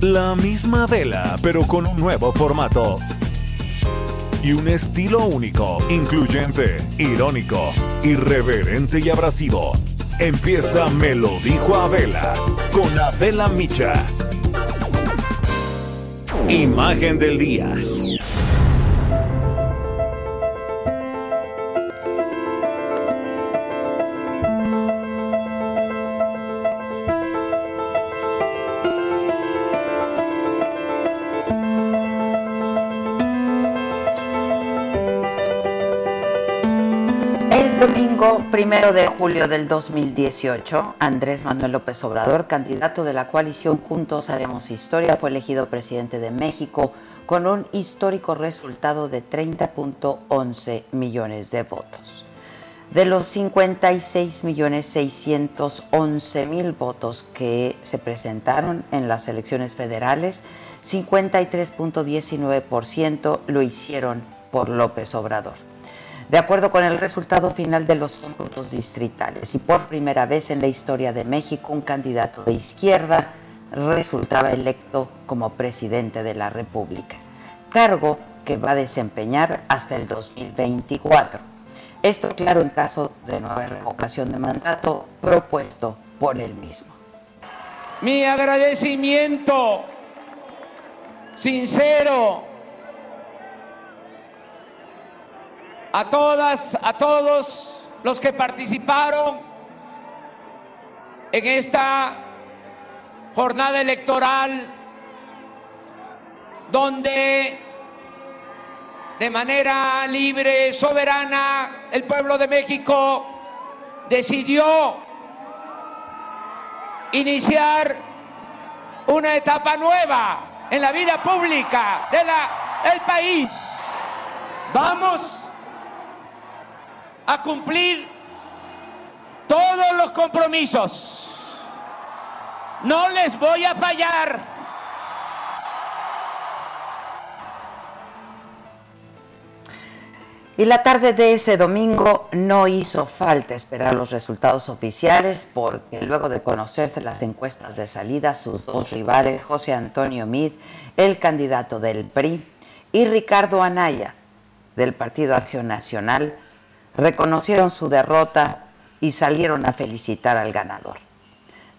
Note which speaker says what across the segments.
Speaker 1: La misma vela, pero con un nuevo formato. Y un estilo único, incluyente, irónico, irreverente y abrasivo. Empieza Me lo dijo Adela, con Adela Micha. Imagen del día.
Speaker 2: Primero de julio del 2018, Andrés Manuel López Obrador, candidato de la coalición Juntos Haremos Historia, fue elegido presidente de México con un histórico resultado de 30.11 millones de votos. De los 56 millones 611 mil votos que se presentaron en las elecciones federales, 53.19% lo hicieron por López Obrador de acuerdo con el resultado final de los cómputos distritales. Y por primera vez en la historia de México, un candidato de izquierda resultaba electo como presidente de la República, cargo que va a desempeñar hasta el 2024. Esto, claro, en caso de nueva revocación de mandato propuesto por él mismo.
Speaker 3: Mi agradecimiento sincero a todas, a todos los que participaron en esta jornada electoral donde de manera libre, soberana, el pueblo de México decidió iniciar una etapa nueva en la vida pública del país. Vamos a cumplir todos los compromisos. No les voy a fallar.
Speaker 2: Y la tarde de ese domingo no hizo falta esperar los resultados oficiales porque luego de conocerse las encuestas de salida, sus dos rivales, José Antonio Mid, el candidato del PRI, y Ricardo Anaya, del Partido Acción Nacional, reconocieron su derrota y salieron a felicitar al ganador.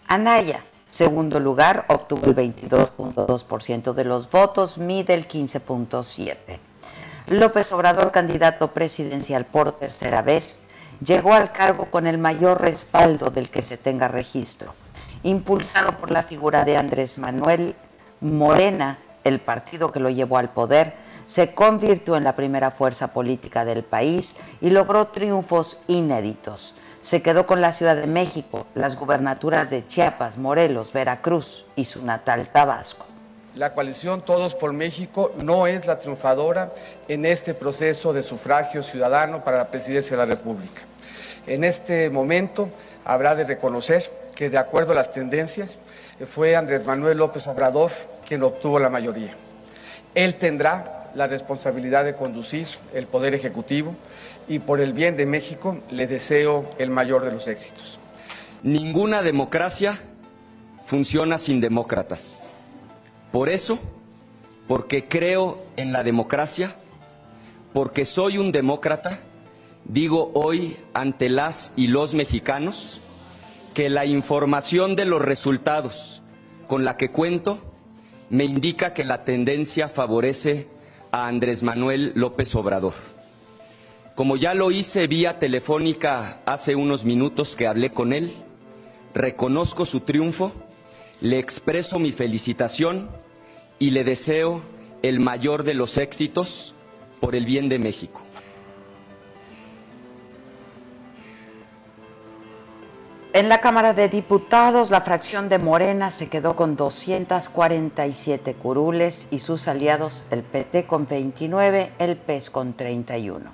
Speaker 2: Anaya, segundo lugar, obtuvo el 22.2% de los votos, mide el 15.7%. López Obrador, candidato presidencial por tercera vez, llegó al cargo con el mayor respaldo del que se tenga registro. Impulsado por la figura de Andrés Manuel Morena, el partido que lo llevó al poder, se convirtió en la primera fuerza política del país y logró triunfos inéditos. Se quedó con la Ciudad de México, las gubernaturas de Chiapas, Morelos, Veracruz y su natal Tabasco.
Speaker 4: La coalición Todos por México no es la triunfadora en este proceso de sufragio ciudadano para la presidencia de la República. En este momento habrá de reconocer que de acuerdo a las tendencias fue Andrés Manuel López Obrador quien obtuvo la mayoría. Él tendrá la responsabilidad de conducir el Poder Ejecutivo y por el bien de México le deseo el mayor de los éxitos.
Speaker 5: Ninguna democracia funciona sin demócratas. Por eso, porque creo en la democracia, porque soy un demócrata, digo hoy ante las y los mexicanos que la información de los resultados con la que cuento me indica que la tendencia favorece a Andrés Manuel López Obrador. Como ya lo hice vía telefónica hace unos minutos que hablé con él, reconozco su triunfo, le expreso mi felicitación y le deseo el mayor de los éxitos por el bien de México.
Speaker 2: En la Cámara de Diputados, la fracción de Morena se quedó con 247 curules y sus aliados, el PT con 29, el PES con 31.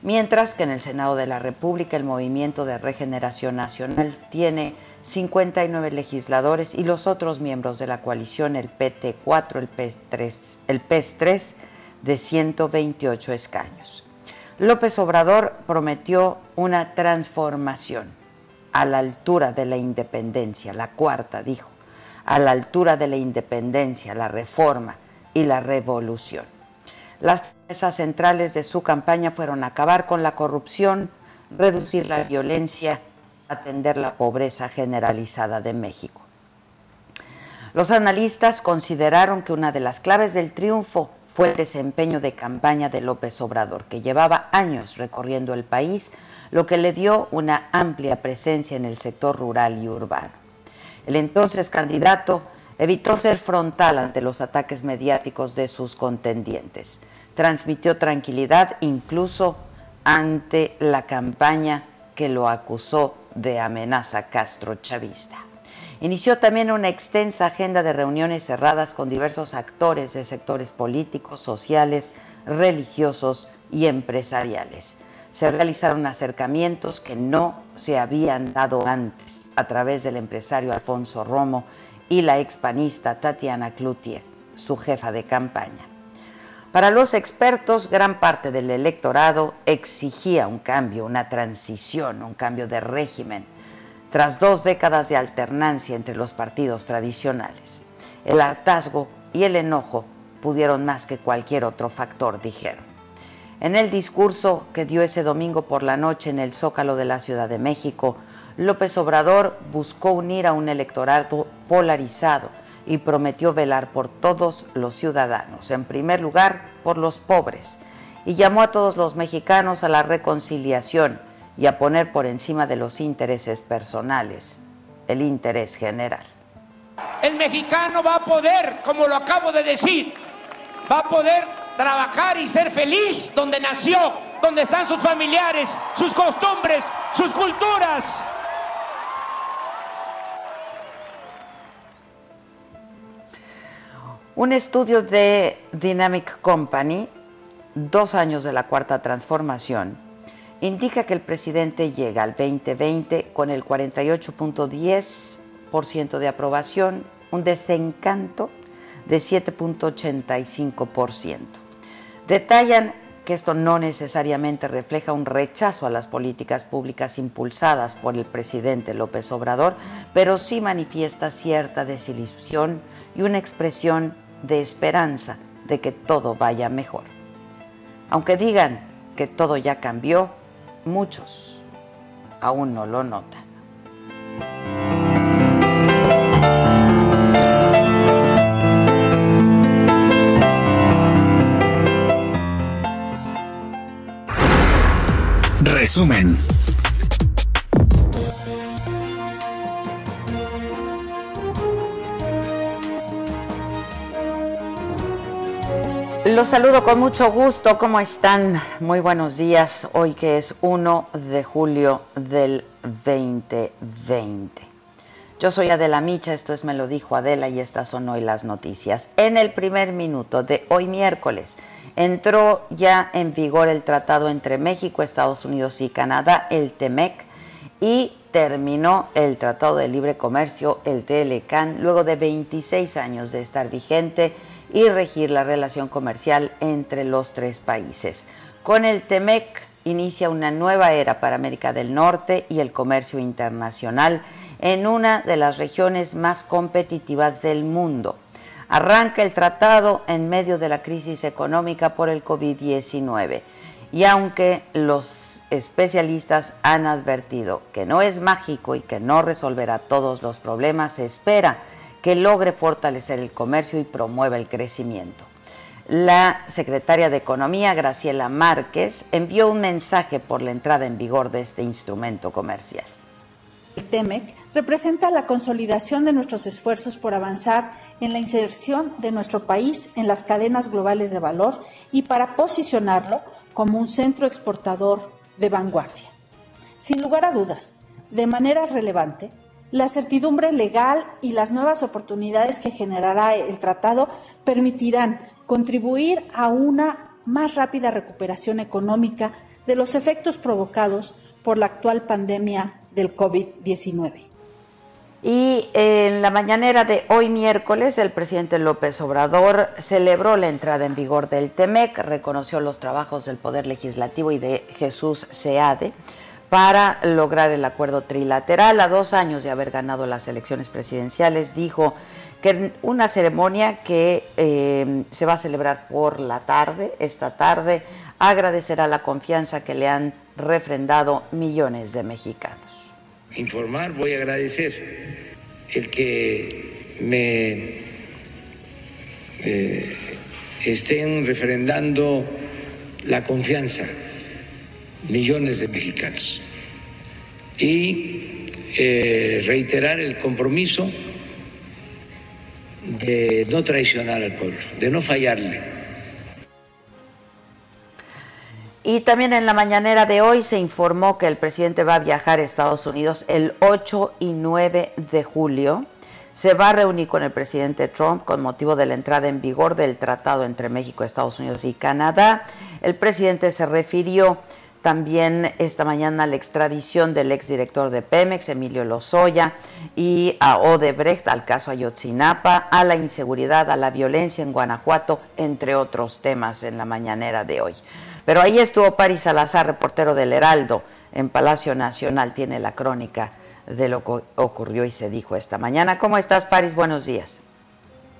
Speaker 2: Mientras que en el Senado de la República, el Movimiento de Regeneración Nacional tiene 59 legisladores y los otros miembros de la coalición, el PT 4, el PES 3, el PES 3 de 128 escaños. López Obrador prometió una transformación a la altura de la independencia, la cuarta, dijo. a la altura de la independencia, la reforma y la revolución. Las promesas centrales de su campaña fueron acabar con la corrupción, reducir la violencia, atender la pobreza generalizada de México. Los analistas consideraron que una de las claves del triunfo fue el desempeño de campaña de López Obrador, que llevaba años recorriendo el país, lo que le dio una amplia presencia en el sector rural y urbano. El entonces candidato evitó ser frontal ante los ataques mediáticos de sus contendientes. Transmitió tranquilidad incluso ante la campaña que lo acusó de amenaza castro-chavista. Inició también una extensa agenda de reuniones cerradas con diversos actores de sectores políticos, sociales, religiosos y empresariales. Se realizaron acercamientos que no se habían dado antes a través del empresario Alfonso Romo y la expanista Tatiana Cloutier, su jefa de campaña. Para los expertos, gran parte del electorado exigía un cambio, una transición, un cambio de régimen, tras dos décadas de alternancia entre los partidos tradicionales. El hartazgo y el enojo pudieron más que cualquier otro factor, dijeron. En el discurso que dio ese domingo por la noche en el Zócalo de la Ciudad de México, López Obrador buscó unir a un electorado polarizado y prometió velar por todos los ciudadanos, en primer lugar por los pobres, y llamó a todos los mexicanos a la reconciliación y a poner por encima de los intereses personales el interés general.
Speaker 3: El mexicano va a poder, como lo acabo de decir, va a poder trabajar y ser feliz donde nació, donde están sus familiares, sus costumbres, sus culturas.
Speaker 2: Un estudio de Dynamic Company, dos años de la cuarta transformación, indica que el presidente llega al 2020 con el 48.10% de aprobación, un desencanto de 7.85%. Detallan que esto no necesariamente refleja un rechazo a las políticas públicas impulsadas por el presidente López Obrador, pero sí manifiesta cierta desilusión y una expresión de esperanza de que todo vaya mejor. Aunque digan que todo ya cambió, muchos aún no lo notan.
Speaker 1: Resumen.
Speaker 2: Los saludo con mucho gusto. ¿Cómo están? Muy buenos días. Hoy que es 1 de julio del 2020. Yo soy Adela Micha, esto es Me lo dijo Adela y estas son hoy las noticias. En el primer minuto de hoy miércoles entró ya en vigor el tratado entre México, Estados Unidos y Canadá, el TEMEC, y terminó el Tratado de Libre Comercio, el TLCAN, luego de 26 años de estar vigente y regir la relación comercial entre los tres países. Con el TEMEC inicia una nueva era para América del Norte y el comercio internacional en una de las regiones más competitivas del mundo. Arranca el tratado en medio de la crisis económica por el COVID-19 y aunque los especialistas han advertido que no es mágico y que no resolverá todos los problemas, se espera que logre fortalecer el comercio y promueva el crecimiento. La secretaria de Economía, Graciela Márquez, envió un mensaje por la entrada en vigor de este instrumento comercial.
Speaker 6: El TEMEC representa la consolidación de nuestros esfuerzos por avanzar en la inserción de nuestro país en las cadenas globales de valor y para posicionarlo como un centro exportador de vanguardia. Sin lugar a dudas, de manera relevante, la certidumbre legal y las nuevas oportunidades que generará el tratado permitirán contribuir a una más rápida recuperación económica de los efectos provocados por la actual pandemia del COVID-19.
Speaker 2: Y en la mañanera de hoy miércoles, el presidente López Obrador celebró la entrada en vigor del TEMEC, reconoció los trabajos del Poder Legislativo y de Jesús Seade para lograr el acuerdo trilateral. A dos años de haber ganado las elecciones presidenciales, dijo que una ceremonia que eh, se va a celebrar por la tarde, esta tarde, agradecerá la confianza que le han refrendado millones de mexicanos.
Speaker 7: Informar, voy a agradecer el que me eh, estén refrendando la confianza millones de mexicanos y eh, reiterar el compromiso de no traicionar al pueblo, de no fallarle.
Speaker 2: Y también en la mañanera de hoy se informó que el presidente va a viajar a Estados Unidos el 8 y 9 de julio. Se va a reunir con el presidente Trump con motivo de la entrada en vigor del tratado entre México, Estados Unidos y Canadá. El presidente se refirió también esta mañana la extradición del exdirector de Pemex, Emilio Lozoya, y a Odebrecht, al caso Ayotzinapa, a la inseguridad, a la violencia en Guanajuato, entre otros temas en la mañanera de hoy. Pero ahí estuvo Paris Salazar, reportero del Heraldo, en Palacio Nacional, tiene la crónica de lo que ocurrió y se dijo esta mañana. ¿Cómo estás, Paris? Buenos días.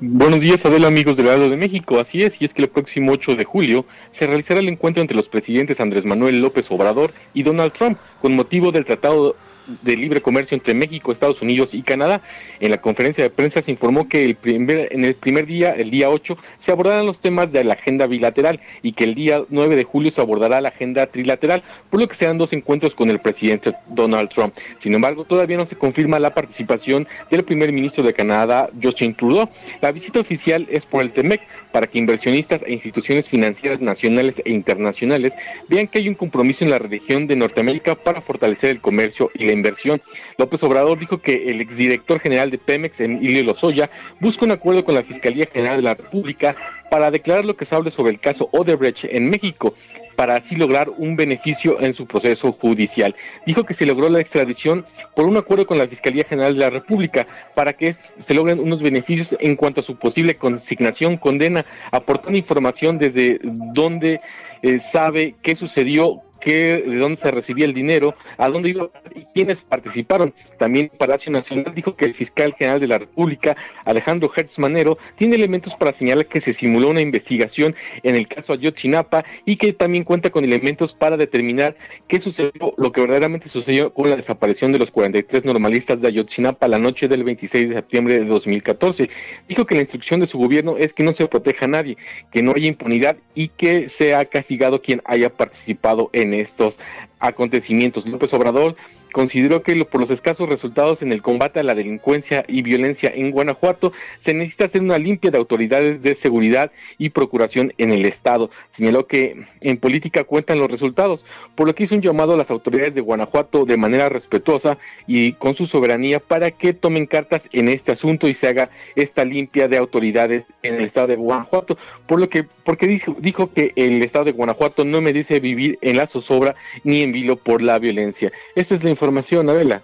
Speaker 8: Buenos días, Adela, amigos del lado de México. Así es, y es que el próximo 8 de julio se realizará el encuentro entre los presidentes Andrés Manuel López Obrador y Donald Trump con motivo del Tratado de Libre Comercio entre México, Estados Unidos y Canadá. En la conferencia de prensa se informó que el primer, en el primer día, el día 8, se abordarán los temas de la agenda bilateral y que el día 9 de julio se abordará la agenda trilateral, por lo que serán dos encuentros con el presidente Donald Trump. Sin embargo, todavía no se confirma la participación del primer ministro de Canadá, Justin Trudeau. La visita oficial es por el TEMEC, para que inversionistas e instituciones financieras nacionales e internacionales vean que hay un compromiso en la región de Norteamérica para fortalecer el comercio y la inversión. López Obrador dijo que el exdirector general de Pemex, Emilio Lozoya, busca un acuerdo con la Fiscalía General de la República para declarar lo que se hable sobre el caso Odebrecht en México para así lograr un beneficio en su proceso judicial. Dijo que se logró la extradición por un acuerdo con la Fiscalía General de la República para que se logren unos beneficios en cuanto a su posible consignación, condena, aportando información desde dónde eh, sabe qué sucedió, de dónde se recibía el dinero, a dónde iba y quiénes participaron. También Palacio Nacional dijo que el fiscal general de la República, Alejandro Hertz Manero, tiene elementos para señalar que se simuló una investigación en el caso Ayotzinapa y que también cuenta con elementos para determinar qué sucedió, lo que verdaderamente sucedió con la desaparición de los 43 normalistas de Ayotzinapa la noche del 26 de septiembre de 2014. Dijo que la instrucción de su gobierno es que no se proteja a nadie, que no haya impunidad y que sea castigado quien haya participado en estos acontecimientos. López Obrador consideró que por los escasos resultados en el combate a la delincuencia y violencia en Guanajuato se necesita hacer una limpia de autoridades de seguridad y procuración en el Estado. Señaló que en política cuentan los resultados, por lo que hizo un llamado a las autoridades de Guanajuato de manera respetuosa y con su soberanía para que tomen cartas en este asunto y se haga esta limpia de autoridades en el Estado de Guanajuato, por lo que porque dijo, dijo que el Estado de Guanajuato no merece vivir en la zozobra ni en vilo por la violencia. Esta es la información, Adela.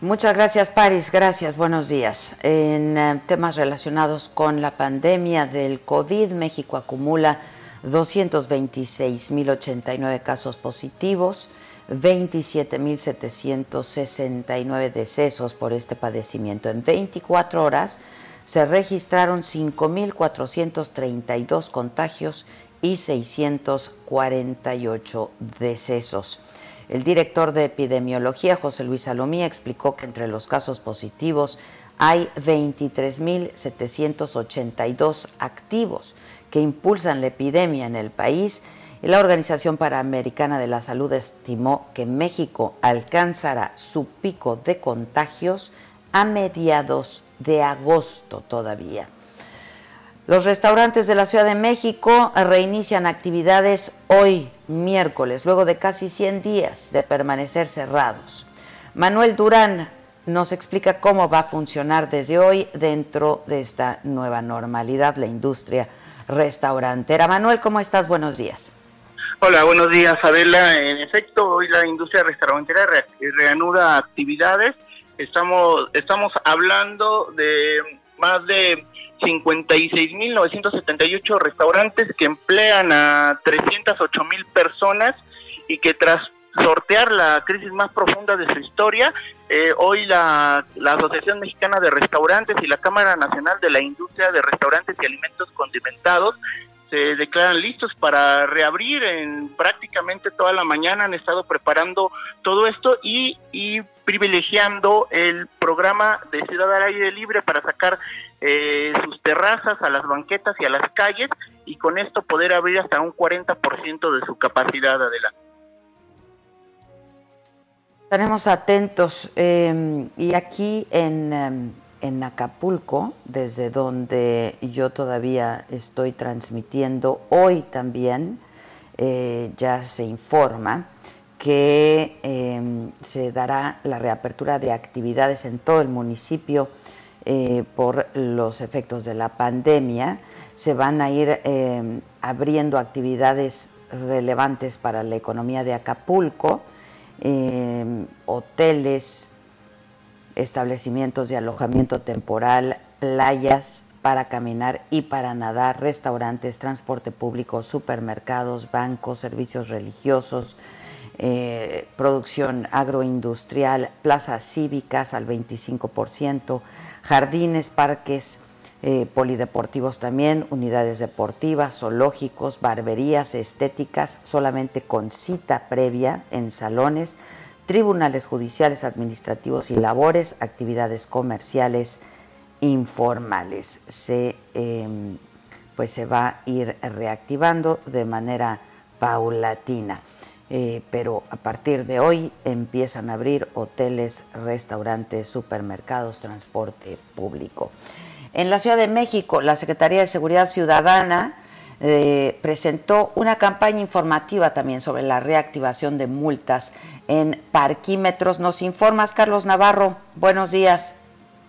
Speaker 2: Muchas gracias, Paris. Gracias. Buenos días. En eh, temas relacionados con la pandemia del COVID, México acumula 226.089 casos positivos, 27.769 decesos por este padecimiento. En 24 horas se registraron 5.432 contagios y 648 decesos. El director de epidemiología, José Luis Salomía, explicó que entre los casos positivos hay 23.782 activos que impulsan la epidemia en el país y la Organización Panamericana de la Salud estimó que México alcanzará su pico de contagios a mediados de agosto todavía. Los restaurantes de la Ciudad de México reinician actividades hoy, miércoles, luego de casi 100 días de permanecer cerrados. Manuel Durán nos explica cómo va a funcionar desde hoy dentro de esta nueva normalidad la industria restaurantera. Manuel, ¿cómo estás? Buenos días.
Speaker 9: Hola, buenos días, Adela. En efecto, hoy la industria restaurantera reanuda actividades. Estamos, estamos hablando de más de 56.978 restaurantes que emplean a 308.000 personas y que tras sortear la crisis más profunda de su historia. Eh, hoy la, la, Asociación Mexicana de Restaurantes y la Cámara Nacional de la Industria de Restaurantes y Alimentos Condimentados se declaran listos para reabrir en prácticamente toda la mañana. Han estado preparando todo esto y, y privilegiando el programa de Ciudad al Aire Libre para sacar eh, sus terrazas a las banquetas y a las calles y con esto poder abrir hasta un 40% de su capacidad adelante.
Speaker 2: Estaremos atentos eh, y aquí en em, en Acapulco, desde donde yo todavía estoy transmitiendo, hoy también eh, ya se informa que em, se dará la reapertura de actividades en todo el municipio eh, por los efectos de la pandemia. Se van a ir em, abriendo actividades relevantes para la economía de Acapulco, em, hoteles, establecimientos de alojamiento temporal, playas para caminar y para nadar, restaurantes, transporte público, supermercados, bancos, servicios religiosos, eh, producción agroindustrial, plazas cívicas al 25%, jardines, parques eh, polideportivos también, unidades deportivas, zoológicos, barberías, estéticas, solamente con cita previa en salones, tribunales judiciales, administrativos y labores, actividades comerciales informales. Se, em, pues se va a ir reactivando de manera paulatina. Eh, pero a partir de hoy empiezan a abrir hoteles, restaurantes, supermercados, transporte público. En la Ciudad de México, la Secretaría de Seguridad Ciudadana eh, presentó una campaña informativa también sobre la reactivación de multas en parquímetros. Nos informas, Carlos Navarro. Buenos días.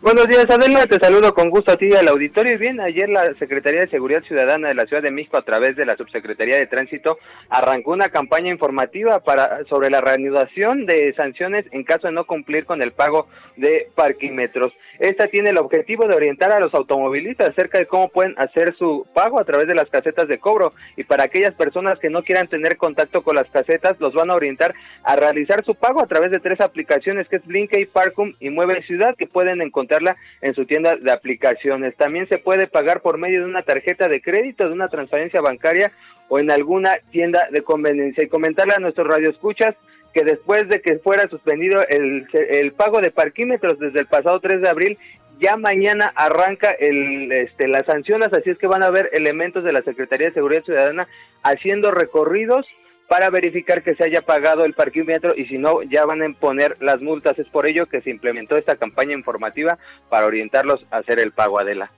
Speaker 10: Buenos días, Adela. Te saludo con gusto a ti y al auditorio. Y bien, ayer la Secretaría de Seguridad Ciudadana de la Ciudad de México, a través de la Subsecretaría de Tránsito, arrancó una campaña informativa para sobre la reanudación de sanciones en caso de no cumplir con el pago de parquímetros. Esta tiene el objetivo de orientar a los automovilistas acerca de cómo pueden hacer su pago a través de las casetas de cobro. Y para aquellas personas que no quieran tener contacto con las casetas, los van a orientar a realizar su pago a través de tres aplicaciones que es Blinkey, Parkum y Mueve Ciudad, que pueden encontrar en su tienda de aplicaciones. También se puede pagar por medio de una tarjeta de crédito, de una transferencia bancaria o en alguna tienda de conveniencia. Y comentarle a nuestros radioescuchas que después de que fuera suspendido el, el pago de parquímetros desde el pasado 3 de abril, ya mañana arranca el, este, las sanciones, así es que van a haber elementos de la Secretaría de Seguridad Ciudadana haciendo recorridos para verificar que se haya pagado el parquímetro y si no ya van a imponer las multas. Es por ello que se implementó esta campaña informativa para orientarlos a hacer el pago Adela.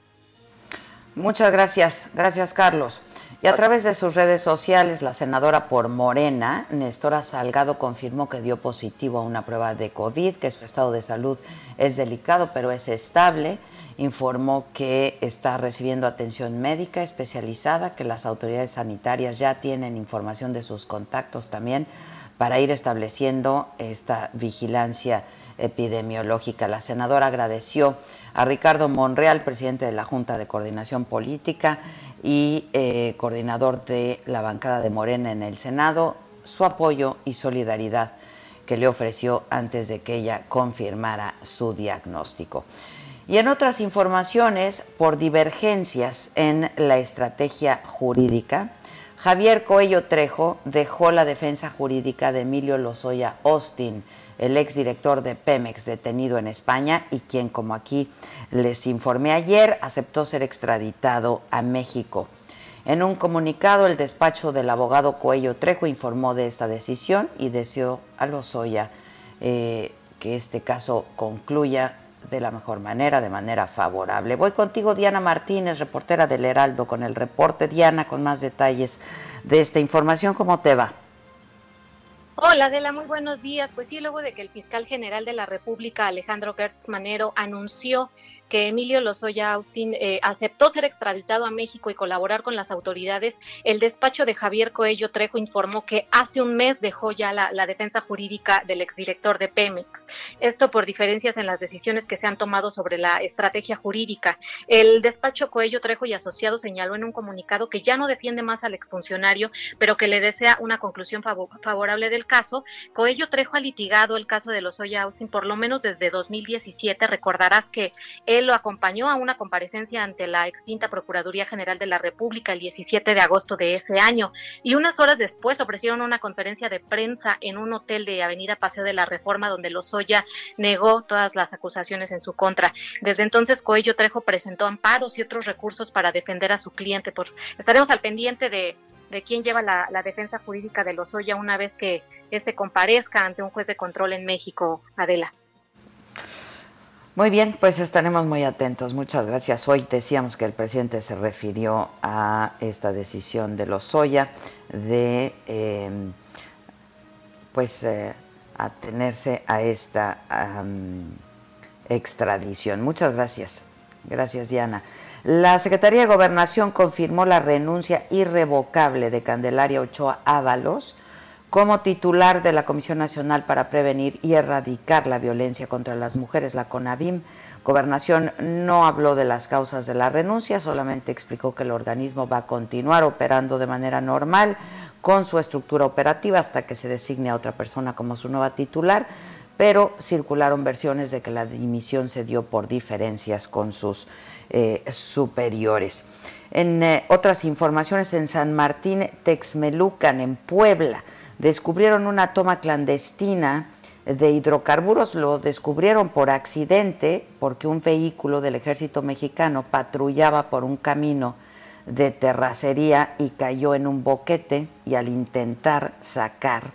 Speaker 2: Muchas gracias, gracias Carlos. Y a través de sus redes sociales, la senadora por Morena, Nestora Salgado, confirmó que dio positivo a una prueba de COVID, que su estado de salud es delicado, pero es estable informó que está recibiendo atención médica especializada, que las autoridades sanitarias ya tienen información de sus contactos también para ir estableciendo esta vigilancia epidemiológica. La senadora agradeció a Ricardo Monreal, presidente de la Junta de Coordinación Política y eh, coordinador de la bancada de Morena en el Senado, su apoyo y solidaridad que le ofreció antes de que ella confirmara su diagnóstico. Y en otras informaciones, por divergencias en la estrategia jurídica, Javier Coello Trejo dejó la defensa jurídica de Emilio Lozoya Austin, el exdirector de Pemex detenido en España y quien, como aquí les informé ayer, aceptó ser extraditado a México. En un comunicado, el despacho del abogado Coello Trejo informó de esta decisión y deseó a Lozoya eh, que este caso concluya de la mejor manera, de manera favorable. Voy contigo, Diana Martínez, reportera del Heraldo, con el reporte. Diana, con más detalles de esta información. ¿Cómo te va?
Speaker 11: Hola Adela, muy buenos días. Pues sí, luego de que el fiscal general de la República, Alejandro Gertz Manero, anunció que Emilio Lozoya Austin eh, aceptó ser extraditado a México y colaborar con las autoridades, el despacho de Javier Coello Trejo informó que hace un mes dejó ya la, defensa jurídica del exdirector de Pemex. Esto por diferencias en las decisiones que se han tomado sobre la estrategia jurídica. El despacho Coello Trejo y Asociados señaló en un comunicado que ya no defiende más al exfuncionario, pero que le desea una conclusión favorable del caso. Coello Trejo ha litigado el caso de los Lozoya Austin por lo menos desde 2017. Recordarás que él lo acompañó a una comparecencia ante la extinta Procuraduría General de la República el 17 de agosto de ese año y unas horas después ofrecieron una conferencia de prensa en un hotel de Avenida Paseo de la Reforma donde Lozoya negó todas las acusaciones en su contra. Desde entonces Coello Trejo presentó amparos y otros recursos para defender a su cliente. Por, estaremos al pendiente de, de quién lleva la, defensa jurídica de Lozoya una vez que este comparezca ante un juez de control en México, Adela.
Speaker 2: Muy bien, pues estaremos muy atentos. Muchas gracias. Hoy decíamos que el presidente se refirió a esta decisión de Lozoya de em, pues eh, atenerse a esta extradición. Muchas gracias. Gracias, Diana. La Secretaría de Gobernación confirmó la renuncia irrevocable de Candelaria Ochoa Ábalos como titular de la Comisión Nacional para Prevenir y Erradicar la Violencia contra las Mujeres, la CONAVIM. Gobernación no habló de las causas de la renuncia, solamente explicó que el organismo va a continuar operando de manera normal con su estructura operativa hasta que se designe a otra persona como su nueva titular, pero circularon versiones de que la dimisión se dio por diferencias con sus eh, superiores. En eh, otras informaciones, en San Martín Texmelucan, en Puebla, descubrieron una toma clandestina de hidrocarburos. Lo descubrieron por accidente porque un vehículo del ejército mexicano patrullaba por un camino de terracería y cayó en un boquete y al intentar sacar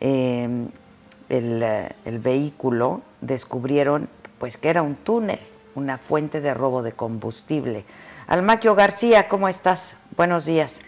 Speaker 2: em, el, el, vehículo descubrieron pues que era un túnel una fuente de robo de combustible. Almaquio García, ¿cómo estás? Buenos días.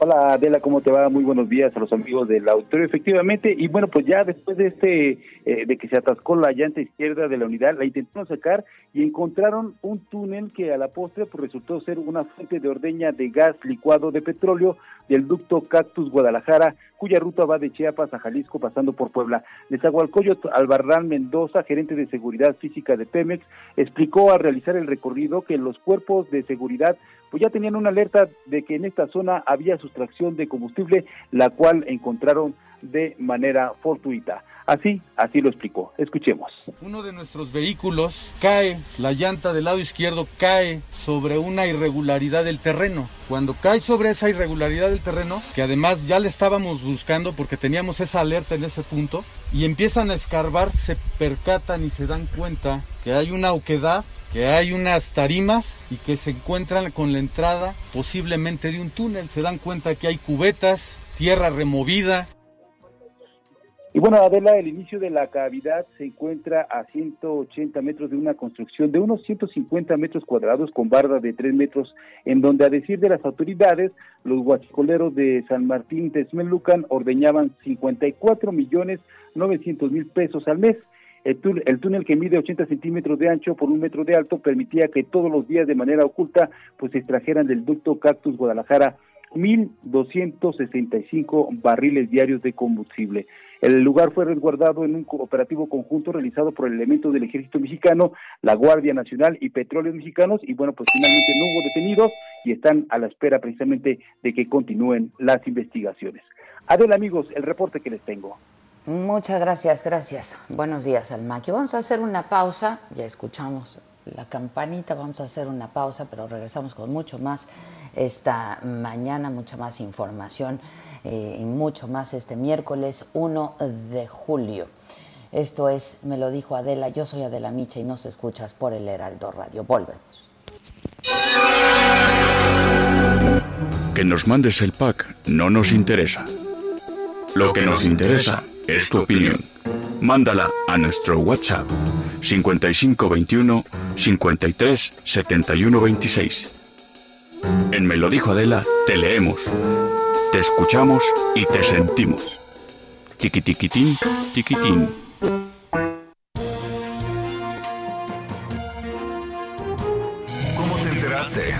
Speaker 12: Hola Adela, ¿cómo te va? Muy buenos días a los amigos del auditorio. Efectivamente, y bueno, pues ya después de este, eh, de que se atascó la llanta izquierda de la unidad, la intentaron sacar y encontraron un túnel que a la postre pues resultó ser una fuente de ordeña de gas licuado de petróleo del ducto Cactus Guadalajara, cuya ruta va de Chiapas a Jalisco pasando por Puebla. Nezahualcóyotl Albarrán Mendoza, gerente de seguridad física de Pemex, explicó al realizar el recorrido que los cuerpos de seguridad pues ya tenían una alerta de que en esta zona había sustracción de combustible, la cual encontraron de manera fortuita. Así, así lo explicó. Escuchemos.
Speaker 13: Uno de nuestros vehículos cae, la llanta del lado izquierdo cae sobre una irregularidad del terreno. Cuando cae sobre esa irregularidad del terreno, que además ya le estábamos buscando porque teníamos esa alerta en ese punto, y empiezan a escarbar, se percatan y se dan cuenta que hay una oquedad que hay unas tarimas y que se encuentran con la entrada posiblemente de un túnel. Se dan cuenta que hay cubetas, tierra removida.
Speaker 12: Y bueno, Adela, el inicio de la cavidad se encuentra a 180 metros de una construcción de unos 150 metros cuadrados con barda de 3 metros, en donde a decir de las autoridades, los guachicoleros de San Martín Texmelucan ordeñaban 54 millones 900 mil pesos al mes. El túnel, que mide 80 centímetros de ancho por un metro de alto permitía que todos los días de manera oculta pues extrajeran del ducto Cactus Guadalajara 1.265 barriles diarios de combustible. El lugar fue resguardado en un operativo conjunto realizado por elementos del Ejército Mexicano, la Guardia Nacional y Petróleos Mexicanos y bueno, pues finalmente no hubo detenidos y están a la espera precisamente de que continúen las investigaciones. Adel amigos, el reporte que les tengo.
Speaker 2: Muchas gracias, gracias. Buenos días, Almaquio. Vamos a hacer una pausa. Ya escuchamos la campanita, vamos a hacer una pausa, pero regresamos con mucho más esta mañana, mucha más información eh, y mucho más este miércoles 1 de julio. Esto es, me lo dijo Adela, yo soy Adela Micha y nos escuchas por el Heraldo Radio. Volvemos.
Speaker 14: Que nos mandes el pack no nos interesa. Lo que nos interesa es tu opinión. Mándala a nuestro WhatsApp 5521 53 71 26. En Me lo dijo Adela, te leemos, te escuchamos y te sentimos. Tiquitiquitín, tiquitín.
Speaker 1: ¿Cómo te enteraste?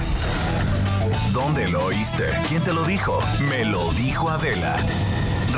Speaker 1: ¿Dónde lo oíste? ¿Quién te lo dijo? Me lo dijo Adela.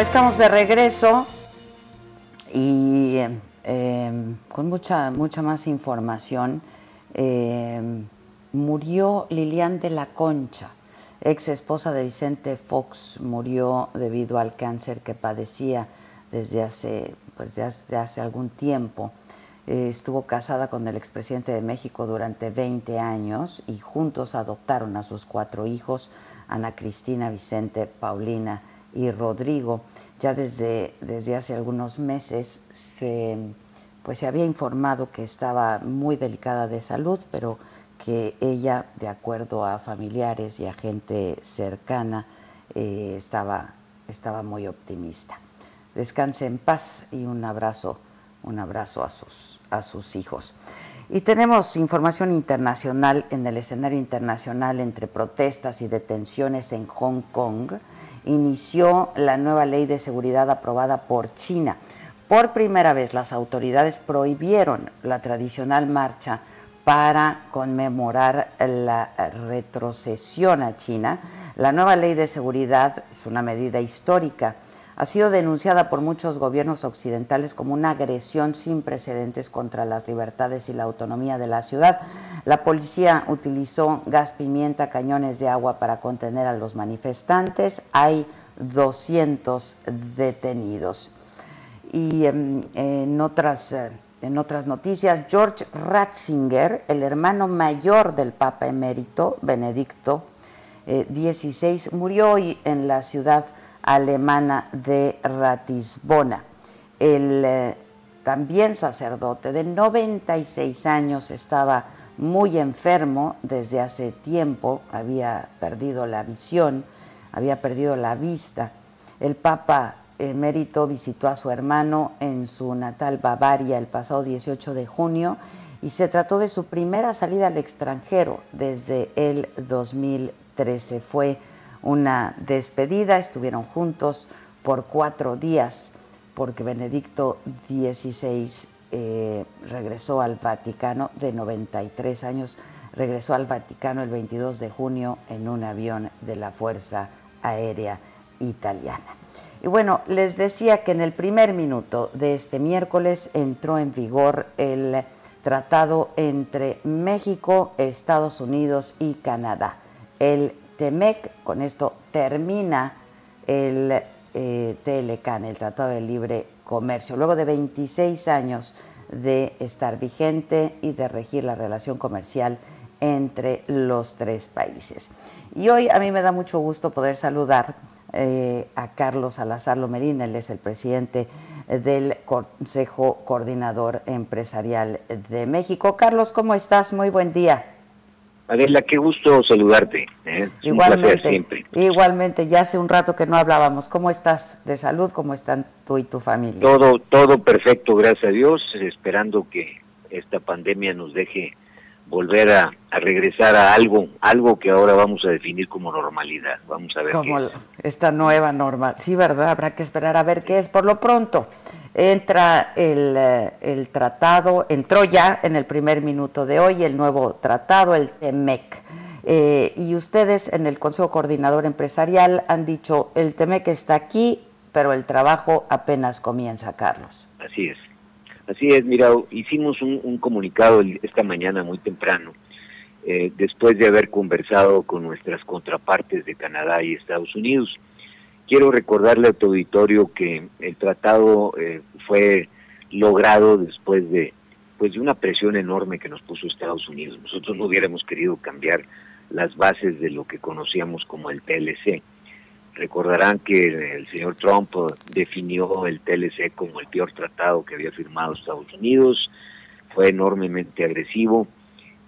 Speaker 2: Estamos de regreso y em, con mucha, mucha más información. Em, murió Lilian de la Concha, ex esposa de Vicente Fox, murió debido al cáncer que padecía desde hace, pues, desde hace algún tiempo. Eh, estuvo casada con el expresidente de México durante 20 años y juntos adoptaron a sus cuatro hijos, Ana Cristina, Vicente, Paulina y Rodrigo. Ya desde, desde hace algunos meses se, pues se había informado que estaba muy delicada de salud, pero que ella, de acuerdo a familiares y a gente cercana, eh, estaba, estaba muy optimista. Descanse en paz y un abrazo, un abrazo a sus, a sus hijos. Y tenemos información internacional en el escenario internacional entre protestas y detenciones en Hong Kong. Inició la nueva ley de seguridad aprobada por China. Por primera vez las autoridades prohibieron la tradicional marcha para conmemorar la retrocesión a China. La nueva ley de seguridad es una medida histórica ha sido denunciada por muchos gobiernos occidentales como una agresión sin precedentes contra las libertades y la autonomía de la ciudad. La policía utilizó gas pimienta, cañones de agua para contener a los manifestantes. Hay 200 detenidos. Y em, en, otras, eh, en otras noticias, George Ratzinger, el hermano mayor del Papa emérito, Benedicto XVI, eh, murió hoy en la ciudad alemana de Ratisbona. El eh, también sacerdote de 96 años estaba muy enfermo desde hace tiempo, había perdido la visión, había perdido la vista. El Papa emérito visitó a su hermano en su natal Bavaria el pasado 18 de junio y se trató de su primera salida al extranjero desde el 2013. Fue una despedida, estuvieron juntos por cuatro días porque Benedicto XVI eh, regresó al Vaticano de 93 años, regresó al Vaticano el 22 de junio en un avión de la Fuerza Aérea Italiana. Y bueno, les decía que en el primer minuto de este miércoles entró en vigor el tratado entre México, Estados Unidos y Canadá. El TEMEC, con esto termina el eh, TLCAN, el Tratado de Libre Comercio, luego de 26 años de estar vigente y de regir la relación comercial entre los tres países. Y hoy a mí me da mucho gusto poder saludar eh, a Carlos Salazar Lomerín, él es el presidente del Consejo Coordinador Empresarial de México. Carlos, ¿cómo estás? Muy buen día.
Speaker 15: Adela, qué gusto saludarte. ¿eh?
Speaker 2: igualmente, siempre. igualmente, ya hace un rato que no hablábamos. ¿Cómo estás de salud? ¿Cómo están tú y tu familia?
Speaker 15: Todo, todo perfecto, gracias a Dios, esperando que esta pandemia nos deje volver a, regresar a algo, algo que ahora vamos a definir como normalidad. Vamos a ver
Speaker 2: como esta nueva normal. Sí, verdad, habrá que esperar a ver qué es. Por lo pronto, entra el, eh, el tratado, entró ya en el primer minuto de hoy el nuevo tratado, el TEMEC. Eh, y ustedes en el Consejo Coordinador Empresarial han dicho, el TEMEC está aquí, pero el trabajo apenas comienza, Carlos.
Speaker 15: Así es. Así es, mira, hicimos un, comunicado esta mañana muy temprano, eh, después de haber conversado con nuestras contrapartes de Canadá y Estados Unidos. Quiero recordarle a tu auditorio que el tratado eh, fue logrado después de, pues, de una presión enorme que nos puso Estados Unidos. Nosotros no hubiéramos querido cambiar las bases de lo que conocíamos como el TLC Recordarán que el señor Trump definió el TLC como el peor tratado que había firmado Estados Unidos, fue enormemente agresivo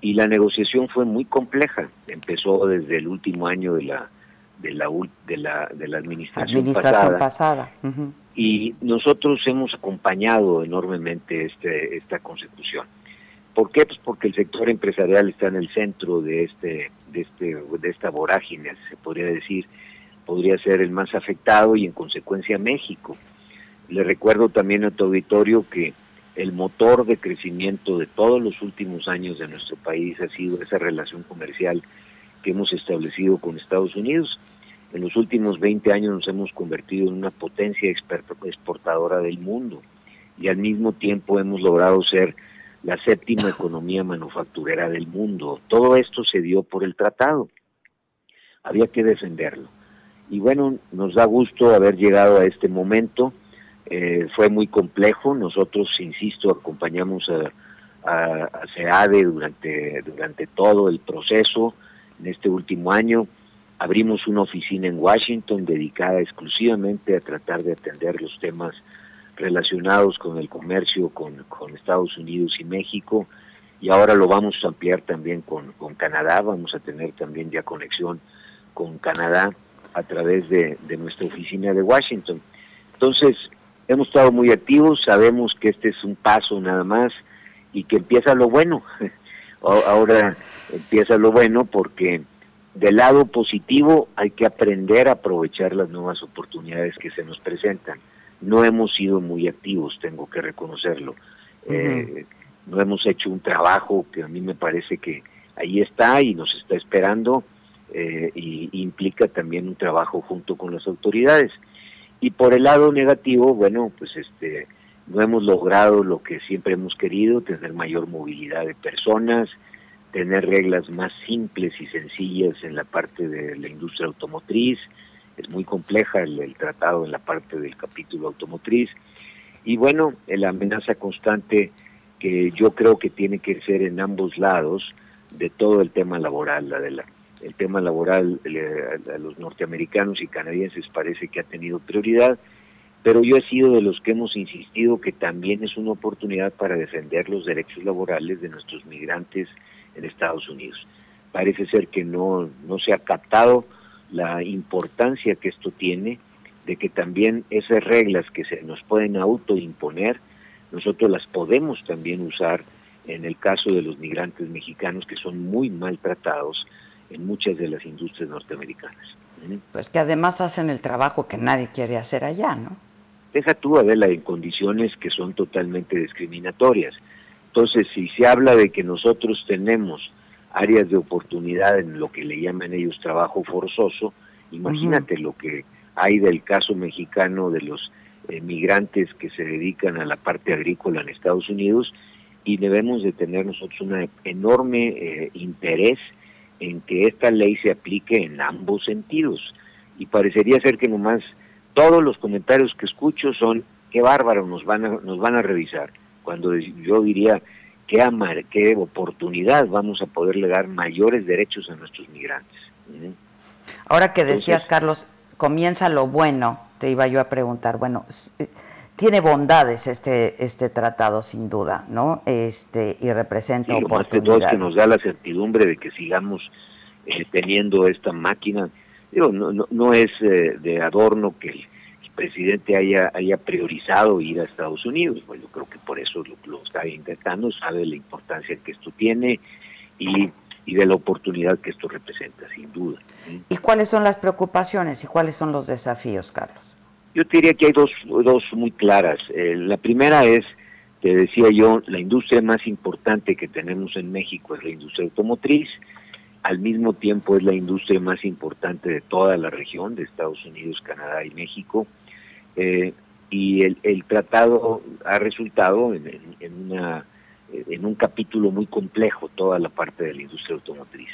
Speaker 15: y la negociación fue muy compleja. Empezó desde el último año de la de la de la, de la administración,
Speaker 2: pasada,
Speaker 15: y nosotros hemos acompañado enormemente este esta consecución. ¿Por qué? Pues porque el sector empresarial está en el centro de este de este de esta vorágine, se podría decir podría ser el más afectado y en consecuencia México. Le recuerdo también a tu auditorio que el motor de crecimiento de todos los últimos años de nuestro país ha sido esa relación comercial que hemos establecido con Estados Unidos. En los últimos 20 años nos hemos convertido en una potencia exportadora del mundo y al mismo tiempo hemos logrado ser la séptima economía manufacturera del mundo. Todo esto se dio por el tratado. Había que defenderlo. Y bueno, nos da gusto haber llegado a este momento. Eh, fue muy complejo. Nosotros, insisto, acompañamos a, a, SEADE durante, durante todo el proceso en este último año. Abrimos una oficina en Washington dedicada exclusivamente a tratar de atender los temas relacionados con el comercio con, Estados Unidos y México y ahora lo vamos a ampliar también con, con, Canadá, vamos a tener también ya conexión con Canadá a través de, de nuestra oficina de Washington. Entonces, hemos estado muy activos, sabemos que este es un paso nada más y que empieza lo bueno. Ahora empieza lo bueno porque del lado positivo hay que aprender a aprovechar las nuevas oportunidades que se nos presentan no hemos sido muy activos, tengo que reconocerlo. Eh, no hemos hecho un trabajo que a mí me parece que ahí está y nos está esperando eh, y implica también un trabajo junto con las autoridades. Y por el lado negativo, bueno, pues este no hemos logrado lo que siempre hemos querido, tener mayor movilidad de personas, tener reglas más simples y sencillas en la parte de la industria automotriz, es muy compleja el, tratado en la parte del capítulo automotriz. Y bueno, la amenaza constante que yo creo que tiene que ser en ambos lados de todo el tema laboral, la de la, el tema laboral a los norteamericanos y canadienses parece que ha tenido prioridad, pero yo he sido de los que hemos insistido que también es una oportunidad para defender los derechos laborales de nuestros migrantes en Estados Unidos. Parece ser que no, no se ha captado la importancia que esto tiene, de que también esas reglas que se nos pueden autoimponer, nosotros las podemos también usar en el caso de los migrantes mexicanos que son muy maltratados en muchas de las industrias norteamericanas.
Speaker 2: ¿Mm? Pues que además hacen el trabajo que nadie quiere hacer allá, ¿no?
Speaker 15: Deja tú a verla en condiciones que son totalmente discriminatorias. Entonces, si se habla de que nosotros tenemos áreas de oportunidad en lo que le llaman ellos trabajo forzoso. Imagínate lo que hay del caso mexicano de los eh, migrantes que se dedican a la parte agrícola en Estados Unidos y debemos de tener nosotros un enorme eh, interés en que esta ley se aplique en ambos sentidos. Y parecería ser que nomás todos los comentarios que escucho son qué bárbaro nos van a, nos van a revisar. Cuando yo diría qué, amar, qué oportunidad vamos a poderle dar mayores derechos a nuestros migrantes.
Speaker 2: Ahora que decías, Carlos, comienza lo bueno, te iba yo a preguntar, bueno, eh, tiene bondades este este tratado sin duda, ¿no? Este y representa sí, oportunidades.
Speaker 15: que nos da la certidumbre de que sigamos eh, teniendo esta máquina. Digo, no, no, no es eh, de adorno que presidente haya, haya priorizado ir a Estados Unidos. Pues yo creo que por eso lo, está intentando, sabe la importancia que esto tiene y, y, de la oportunidad que esto representa, sin duda.
Speaker 2: ¿Y cuáles son las preocupaciones y cuáles son los desafíos, Carlos?
Speaker 15: Yo te diría que hay dos, dos muy claras. Eh, la primera es, te decía yo, la industria más importante que tenemos en México es la industria automotriz al mismo tiempo es la industria más importante de toda la región de Estados Unidos, Canadá y México. Eh, y el, el, tratado ha resultado en, una, en un capítulo muy complejo, toda la parte de la industria automotriz,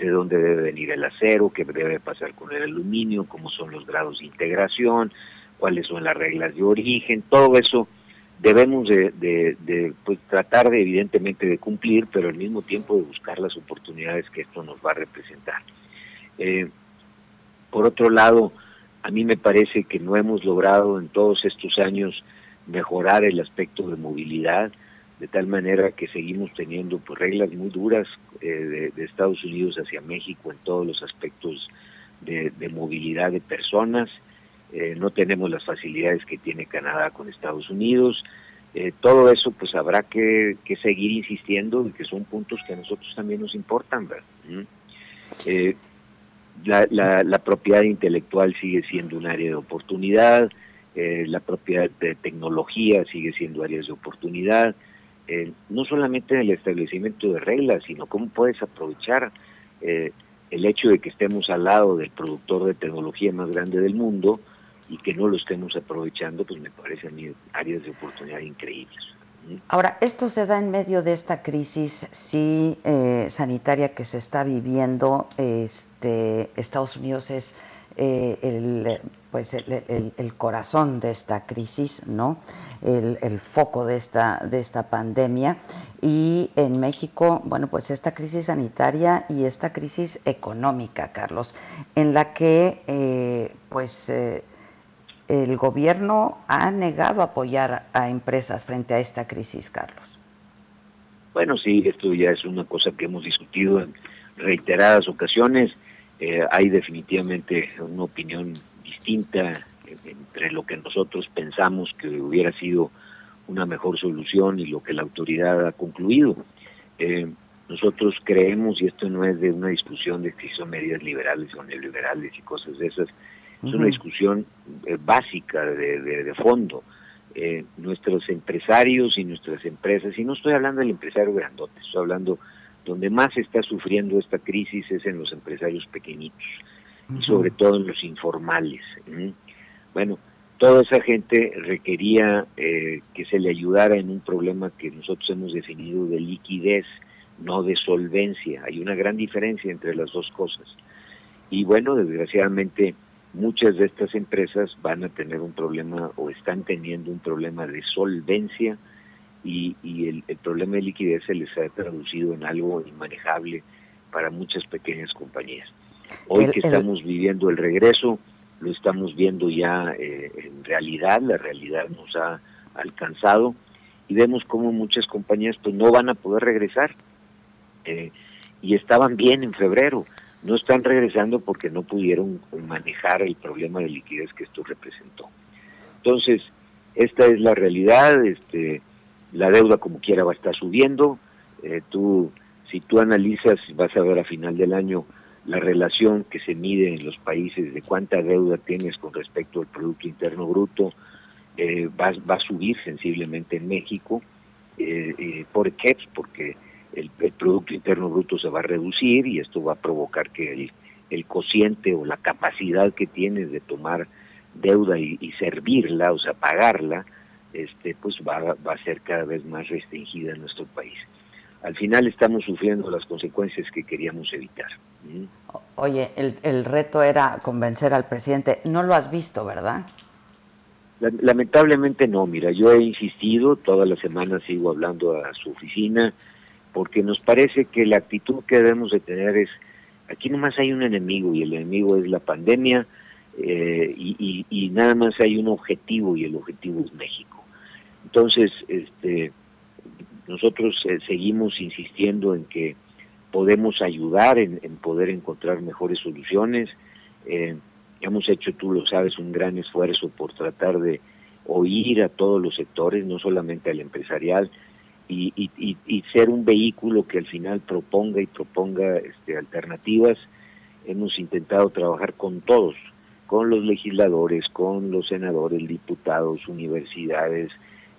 Speaker 15: de dónde debe venir el acero, qué debe pasar con el aluminio, cómo son los grados de integración, cuáles son las reglas de origen, todo eso debemos de, pues, tratar de evidentemente de cumplir, pero al mismo tiempo de buscar las oportunidades que esto nos va a representar. Eh, por otro lado, a mí me parece que no hemos logrado en todos estos años mejorar el aspecto de movilidad, de tal manera que seguimos teniendo pues, reglas muy duras eh, de, Estados Unidos hacia México en todos los aspectos de, movilidad de personas. Eh, no tenemos las facilidades que tiene Canadá con Estados Unidos. Eh, todo eso pues habrá que, seguir insistiendo y que son puntos que a nosotros también nos importan. ¿verdad? la, la, propiedad intelectual sigue siendo un área de oportunidad, eh, la propiedad de tecnología sigue siendo áreas de oportunidad, eh, no solamente en el establecimiento de reglas, sino cómo puedes aprovechar eh, el hecho de que estemos al lado del productor de tecnología más grande del mundo y que no lo estemos aprovechando, pues me parecen áreas de oportunidad increíbles.
Speaker 2: Ahora, esto se da en medio de esta crisis sí, sanitaria que se está viviendo. Este, Estados Unidos es eh, el, pues el, corazón de esta crisis, ¿no? El, foco de esta, de esta pandemia. Y en México, bueno, pues esta crisis sanitaria y esta crisis económica, Carlos, en la que eh, pues eh, el gobierno ha negado apoyar a empresas frente a esta crisis, Carlos.
Speaker 15: Bueno, sí, esto ya es una cosa que hemos discutido en reiteradas ocasiones eh, hay definitivamente una opinión distinta entre lo que nosotros pensamos que hubiera sido una mejor solución y lo que la autoridad ha concluido. Eh, nosotros creemos, y esto no es de una discusión de si son medidas liberales o neoliberales y cosas de esas, es una discusión eh, básica de, de, fondo. nuestros empresarios y nuestras empresas, y no estoy hablando del empresario grandote, estoy hablando donde más está sufriendo esta crisis es en los empresarios pequeñitos y sobre todo en los informales. Bueno, toda esa gente requería eh, que se le ayudara en un problema que nosotros hemos definido de liquidez, no de solvencia. Hay una gran diferencia entre las dos cosas. Y bueno, desgraciadamente muchas de estas empresas van a tener un problema o están teniendo un problema de solvencia y, el, problema de liquidez se les ha traducido en algo inmanejable para muchas pequeñas compañías. Hoy que estamos viviendo el regreso, lo estamos viendo ya eh, en realidad, la realidad nos ha alcanzado y vemos como muchas compañías pues no van a poder regresar eh, y estaban bien en febrero, no están regresando porque no pudieron manejar el problema de liquidez que esto representó. Entonces, esta es la realidad, este, la deuda como quiera va a estar subiendo, eh, tú, si tú analizas, vas a ver a final del año la relación que se mide en los países de cuánta deuda tienes con respecto al Producto Interno Bruto, eh, va, va, a subir sensiblemente en México. Eh, ¿Por qué? Pues porque el, Producto Interno Bruto se va a reducir y esto va a provocar que el, el cociente o la capacidad que tienes de tomar deuda y, y servirla, o sea, pagarla, este, pues va, va a ser cada vez más restringida en nuestro país. Al final estamos sufriendo las consecuencias que queríamos evitar.
Speaker 2: Oye, el, el reto era convencer al presidente. No lo has visto, ¿verdad?
Speaker 15: Lamentablemente no, mira, yo he insistido, toda la semana sigo hablando a su oficina, porque nos parece que la actitud que debemos de tener es, aquí nomás hay un enemigo y el enemigo es la pandemia eh, y, y, nada más hay un objetivo y el objetivo es México. Entonces, este, nosotros eh, seguimos insistiendo en que podemos ayudar en, poder encontrar mejores soluciones. Eh, hemos hecho, tú lo sabes, un gran esfuerzo por tratar de oír a todos los sectores, no solamente al empresarial, y, y, ser un vehículo que al final proponga y proponga este, alternativas. Hemos intentado trabajar con todos, con los legisladores, con los senadores, diputados, universidades,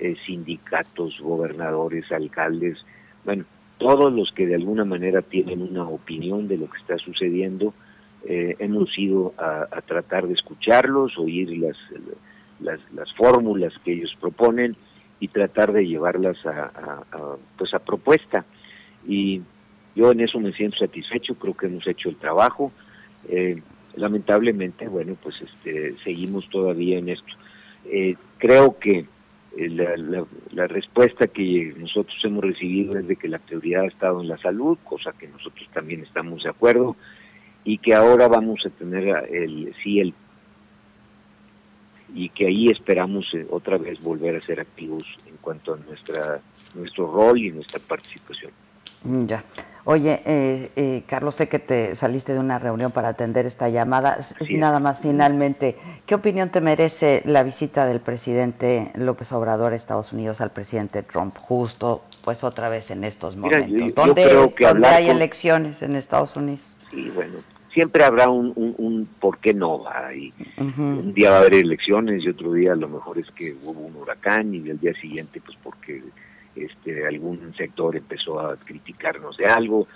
Speaker 15: eh, sindicatos, gobernadores, alcaldes, bueno, todos los que de alguna manera tienen una opinión de lo que está sucediendo, eh, hemos ido a, tratar de escucharlos, oír las, las, fórmulas que ellos proponen y tratar de llevarlas a, pues a propuesta. Y yo en eso me siento satisfecho, creo que hemos hecho el trabajo. Eh, lamentablemente, bueno, pues este, seguimos todavía en esto. creo que eh, la, la, respuesta que nosotros hemos recibido es de que la prioridad ha estado en la salud, cosa que nosotros también estamos de acuerdo, y que ahora vamos a tener el sí el y que ahí esperamos eh, otra vez volver a ser activos en cuanto a nuestra nuestro rol y nuestra participación.
Speaker 2: Mm, ya. Oye, eh, eh, Carlos, sé que te saliste de una reunión para atender esta llamada. Nada más, finalmente, ¿qué opinión te merece la visita del presidente López Obrador a Estados Unidos al presidente Trump, justo, pues otra vez en estos momentos, donde, hay elecciones en Estados Unidos?
Speaker 15: Sí, bueno, siempre habrá un, un, por qué no va. Y Un día va a haber elecciones y otro día a lo mejor es que hubo un huracán y el día siguiente pues porque este algún sector empezó a criticarnos de algo.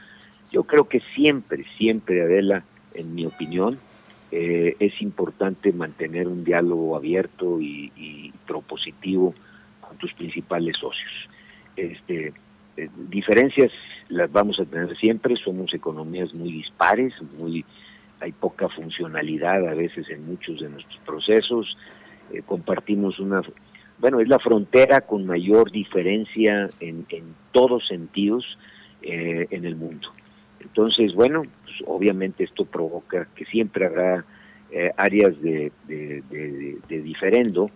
Speaker 15: Yo creo que siempre, siempre, Adela, en mi opinión, eh, es importante mantener un diálogo abierto y, propositivo con tus principales socios. Este, eh, diferencias las vamos a tener siempre, somos economías muy dispares, muy hay poca funcionalidad a veces en muchos de nuestros procesos, eh, compartimos una, bueno, es la frontera con mayor diferencia en, en todos sentidos eh, en el mundo. Entonces, bueno, pues, obviamente esto provoca que siempre habrá áreas de, de, de diferendo,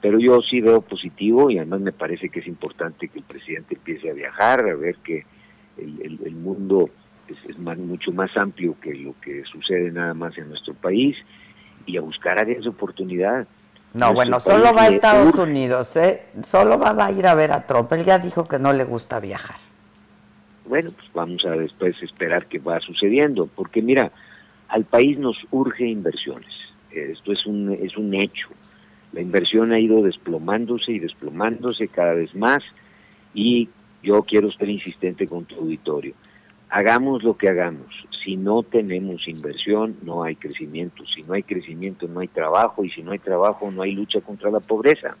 Speaker 15: pero yo sí veo positivo y además me parece que es importante que el presidente empiece a viajar, a ver que el, mundo es, mucho más amplio que lo que sucede nada más en nuestro país y a buscar áreas de oportunidad.
Speaker 2: No, bueno, solo va a Estados Unidos, ¿eh? Solo va, a ir a ver a Trump. Él ya dijo que no le gusta viajar.
Speaker 15: Bueno, pues vamos a después esperar qué va sucediendo, porque mira, al país nos urge inversiones. Esto es un, es un hecho la inversión ha ido desplomándose y desplomándose cada vez más y yo quiero ser insistente con tu auditorio. Hagamos lo que hagamos. Si no tenemos inversión, no hay crecimiento. Si no hay crecimiento, no hay trabajo. Y si no hay trabajo, no hay lucha contra la pobreza.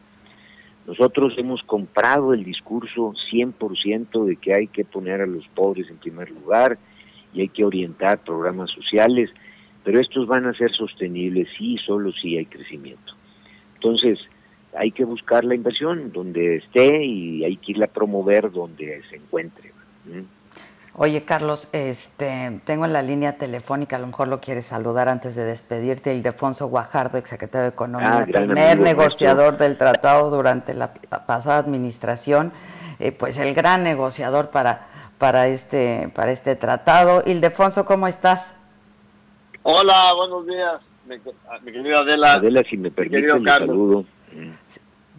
Speaker 15: Nosotros hemos comprado el discurso 100% de que hay que poner a los pobres en primer lugar y hay que orientar programas sociales, pero estos van a ser sostenibles sí, solo si hay crecimiento. Entonces, hay que buscar la inversión donde esté y hay que irla a promover donde se encuentre.
Speaker 2: Oye, Carlos, este, tengo en la línea telefónica, a lo mejor lo quieres saludar antes de despedirte, Ildefonso Guajardo, exsecretario de Economía, ah, primer negociador del tratado durante la pasada administración, eh, pues el gran negociador para, para, este, para este tratado. Ildefonso, ¿cómo estás?
Speaker 16: Hola, buenos días mi, querida Adela.
Speaker 15: Adela, si me permite, un saludo.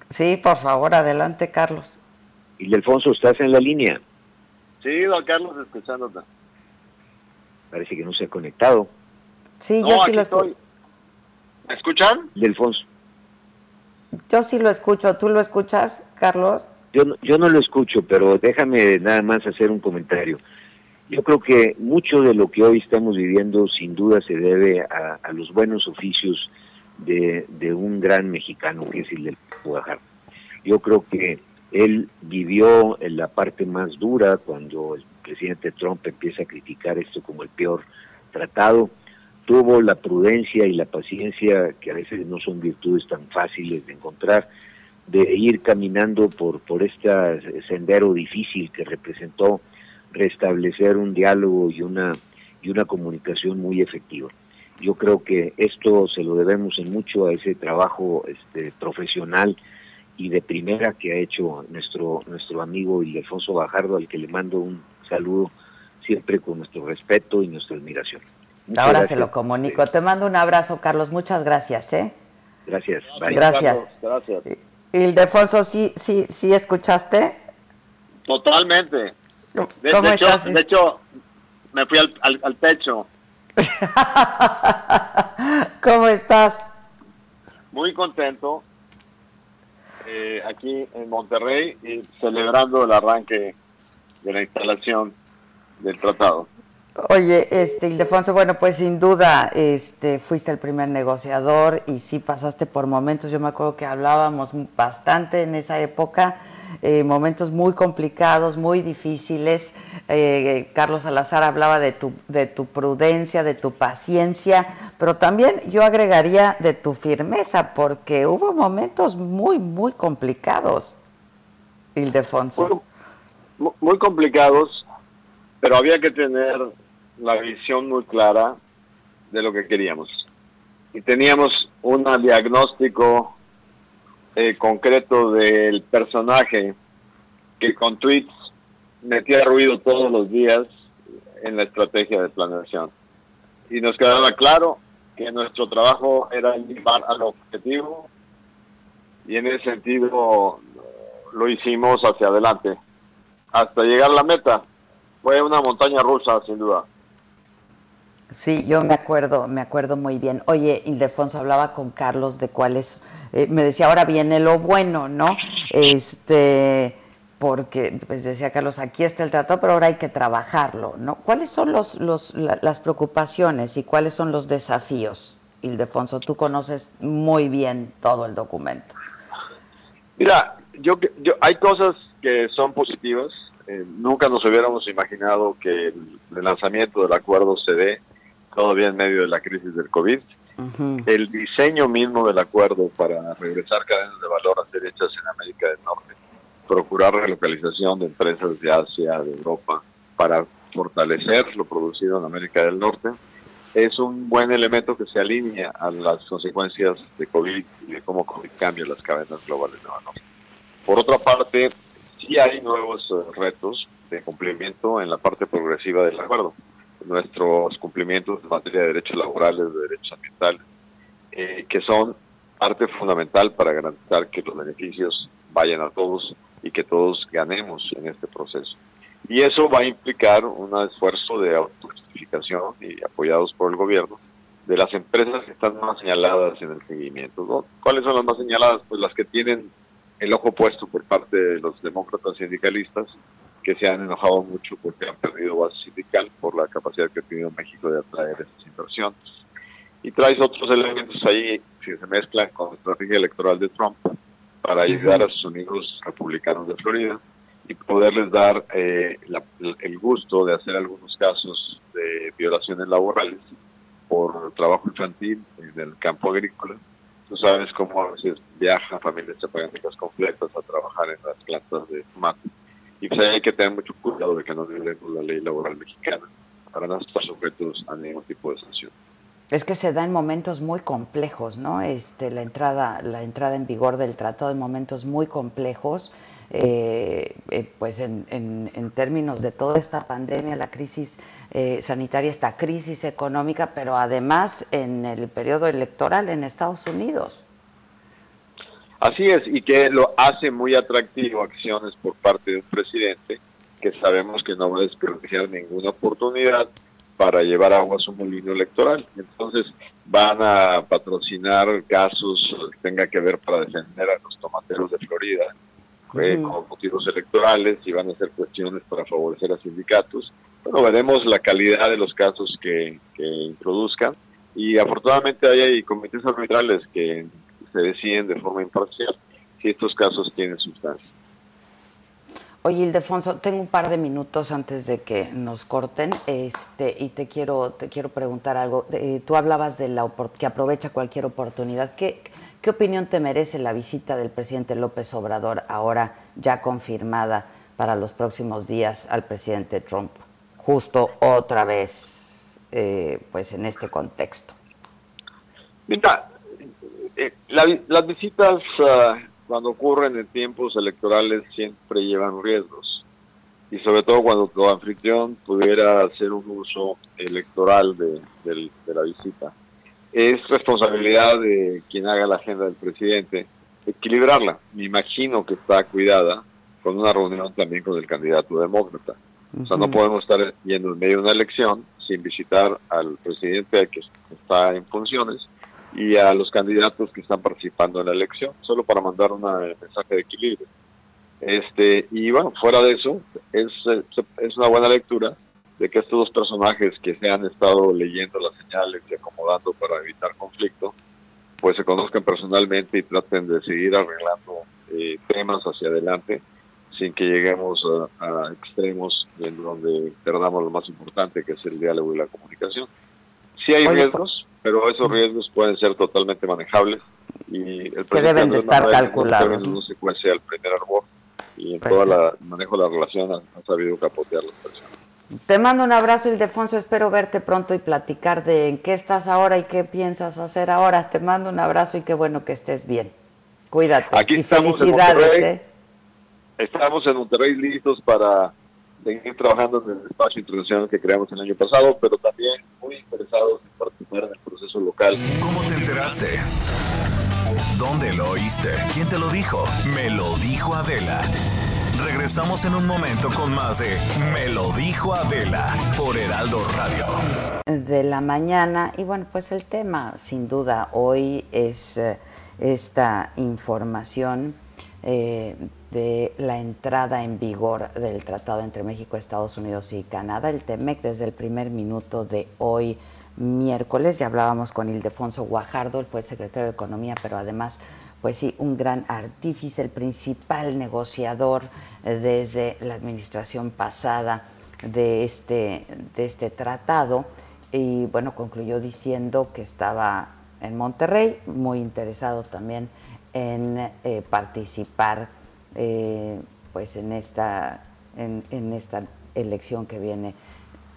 Speaker 2: Sí, por favor, adelante, Carlos.
Speaker 15: Y Alfonso, ¿estás en la línea?
Speaker 16: Sí, don Carlos, escuchándote.
Speaker 15: Parece que no se ha conectado.
Speaker 2: Sí, yo sí lo escucho.
Speaker 16: ¿Me escuchan?
Speaker 15: Delfonso.
Speaker 2: Yo sí lo escucho. ¿Tú lo escuchas, Carlos?
Speaker 15: Yo yo no lo escucho, pero déjame nada más hacer un comentario. Yo creo que mucho de lo que hoy estamos viviendo sin duda se debe a, los buenos oficios de, un gran mexicano que es el del Guadalajara. Yo creo que él vivió en la parte más dura cuando el presidente Trump empieza a criticar esto como el peor tratado. Tuvo la prudencia y la paciencia, que a veces no son virtudes tan fáciles de encontrar, de ir caminando por, por este sendero difícil que representó restablecer un diálogo y una, y una comunicación muy efectiva. Yo creo que esto se lo debemos en mucho a ese trabajo este, profesional y de primera que ha hecho nuestro, nuestro amigo Ildefonso Bajardo, al que le mando un saludo siempre con nuestro respeto y nuestra admiración.
Speaker 2: Ahora se lo comunico. Te mando un abrazo, Carlos. Muchas gracias. ¿eh?
Speaker 15: Gracias.
Speaker 2: Gracias. gracias. Ildefonso, ¿sí, sí, ¿sí escuchaste?
Speaker 16: Totalmente. De, hecho, de hecho, me fui al, al, pecho.
Speaker 2: ¿Cómo estás?
Speaker 16: Muy contento. Eh, aquí en Monterrey y celebrando el arranque de la instalación del tratado.
Speaker 2: Oye, este Ildefonso, bueno, pues sin duda, este, fuiste el primer negociador y sí pasaste por momentos. Yo me acuerdo que hablábamos bastante en esa época, eh, momentos muy complicados, muy difíciles. Eh, Carlos Salazar hablaba de tu, de tu prudencia, de tu paciencia, pero también yo agregaría de tu firmeza, porque hubo momentos muy, muy complicados, Ildefonso.
Speaker 16: muy complicados, pero había que tener la visión muy clara de lo que queríamos. Y teníamos un diagnóstico eh, concreto del personaje que con tweets metía ruido todos los días en la estrategia de planeación. Y nos quedaba claro que nuestro trabajo era llevar al objetivo y en ese sentido lo hicimos hacia adelante hasta llegar a la meta. Fue una montaña rusa, sin duda.
Speaker 2: Sí, yo me acuerdo, me acuerdo muy bien. Oye, Ildefonso hablaba con Carlos de cuáles, eh, me decía, ahora viene lo bueno, ¿no? Este, porque, pues decía Carlos, aquí está el tratado, pero ahora hay que trabajarlo, ¿no? ¿Cuáles son los, los, las preocupaciones y cuáles son los desafíos, Ildefonso? Tú conoces muy bien todo el documento.
Speaker 16: Mira, yo, yo hay cosas que son positivas. Eh, nunca nos hubiéramos imaginado que el, el lanzamiento del acuerdo se dé todavía en medio de la crisis del COVID. El diseño mismo del acuerdo para regresar cadenas de valor a ser hechas en América del Norte, procurar relocalización de empresas de Asia, de Europa, para fortalecer lo producido en América del Norte, es un buen elemento que se alinea a las consecuencias de COVID y de cómo COVID cambia las cadenas globales de valor. Por otra parte, sí hay nuevos eh, retos de cumplimiento en la parte progresiva del acuerdo nuestros cumplimientos en materia de derechos laborales, de derechos ambientales, eh, que son parte fundamental para garantizar que los beneficios vayan a todos y que todos ganemos en este proceso. Y eso va a implicar un esfuerzo de autojustificación y apoyados por el gobierno de las empresas que están más señaladas en el seguimiento. ¿Cuáles son las más señaladas? Pues las que tienen el ojo puesto por parte de los demócratas sindicalistas que se han enojado mucho porque han perdido base sindical por la capacidad que ha tenido México de atraer esas inversiones. Y traes otros elementos ahí que se mezclan con la estrategia electoral de Trump para ayudar a sus amigos republicanos de Florida y poderles dar eh, el gusto de hacer algunos casos de violaciones laborales por trabajo infantil en el campo agrícola. Tú sabes cómo a veces viajan familias chapagánticas completas a trabajar en las plantas de tomate y pues hay que tener mucho cuidado de que no violemos la ley laboral mexicana para no estar sujetos a ningún tipo de sanción.
Speaker 2: Es que se da en momentos muy complejos, ¿no? Este, la entrada, la entrada en vigor del tratado en momentos muy complejos, eh, eh, pues en, en, términos de toda esta pandemia, la crisis eh, sanitaria, esta crisis económica, pero además en el periodo electoral en Estados Unidos.
Speaker 16: Así es, y que lo hace muy atractivo acciones por parte de un presidente que sabemos que no va a desperdiciar ninguna oportunidad para llevar agua a su molino electoral. Entonces van a patrocinar casos que tenga que ver para defender a los tomateros de Florida eh, con motivos electorales y van a hacer cuestiones para favorecer a sindicatos. Bueno, veremos la calidad de los casos que, que introduzcan y afortunadamente hay comités arbitrales que se deciden de forma imparcial si estos casos tienen sustancia.
Speaker 2: Oye, Ildefonso, tengo un par de minutos antes de que nos corten, este, y te quiero, te quiero preguntar algo. Eh, tú hablabas de la que aprovecha cualquier oportunidad. ¿Qué, ¿Qué opinión te merece la visita del presidente López Obrador, ahora ya confirmada para los próximos días al presidente Trump? Justo otra vez, eh, pues en este contexto.
Speaker 16: Mira, eh, las visitas ah, cuando ocurren en tiempos electorales siempre llevan riesgos y sobre todo cuando tu anfitrión pudiera hacer un uso electoral de, la visita. Es responsabilidad de quien haga la agenda del presidente equilibrarla. Me imagino que está cuidada con una reunión también con el candidato demócrata. O sea, no podemos estar yendo en medio de una elección sin visitar al presidente que está en funciones y a los candidatos que están participando en la elección, solo para mandar un mensaje de equilibrio. Este, y bueno, fuera de eso, es, es una buena lectura de que estos dos personajes que se han estado leyendo las señales y acomodando para evitar conflicto, pues se conozcan personalmente y traten de seguir arreglando eh, temas hacia adelante sin que lleguemos a, extremos en donde perdamos lo más importante que es el diálogo y la comunicación. Si hay riesgos, pero esos riesgos pueden ser totalmente manejables y el
Speaker 2: que deben de estar calculados.
Speaker 16: ¿no? secuencia primer árbol y en todo el manejo de la relación han, sabido capotear las personas.
Speaker 2: Te mando un abrazo, Ildefonso. Espero verte pronto y platicar de en qué estás ahora y qué piensas hacer ahora. Te mando un abrazo y qué bueno que estés bien. Cuídate.
Speaker 16: Aquí
Speaker 2: y felicidades.
Speaker 16: ¿eh? Estamos en Monterrey listos para seguir trabajando en el espacio internacional que creamos el año pasado, pero también muy interesados en participar en el proceso local.
Speaker 1: ¿Cómo te enteraste? ¿Dónde lo oíste? ¿Quién te lo dijo? Me lo dijo Adela. Regresamos en un momento con más de Me lo dijo Adela por Heraldo Radio.
Speaker 2: De la mañana, y bueno, pues el tema sin duda hoy es eh, esta información eh, de la entrada en vigor del tratado entre México, Estados Unidos y Canadá, el TEMEC, desde el primer minuto de hoy miércoles. Ya hablábamos con Ildefonso Guajardo, él fue el secretario de Economía, pero además, pues sí, un gran artífice, el principal negociador eh, desde la administración pasada de este, de este tratado. Y bueno, concluyó diciendo que estaba en Monterrey, muy interesado también en eh, participar eh, pues en esta, en, esta elección que viene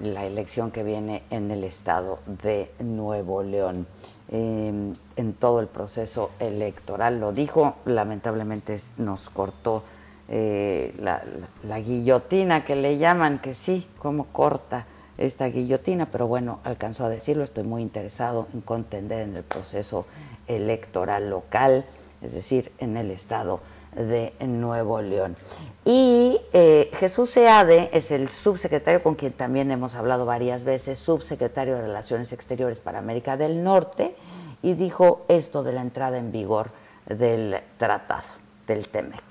Speaker 2: la elección que viene en el estado de Nuevo León. Em, en todo el proceso electoral lo dijo, lamentablemente nos cortó eh, la, guillotina que le llaman, que sí, cómo corta esta guillotina, pero bueno, alcanzó a decirlo, estoy muy interesado en contender en el proceso electoral local, es decir, en el estado de Nuevo León. Y eh, Jesús Seade es el subsecretario con quien también hemos hablado varias veces, subsecretario de Relaciones Exteriores para América del Norte, y dijo esto de la entrada en vigor del tratado, del TEMEC.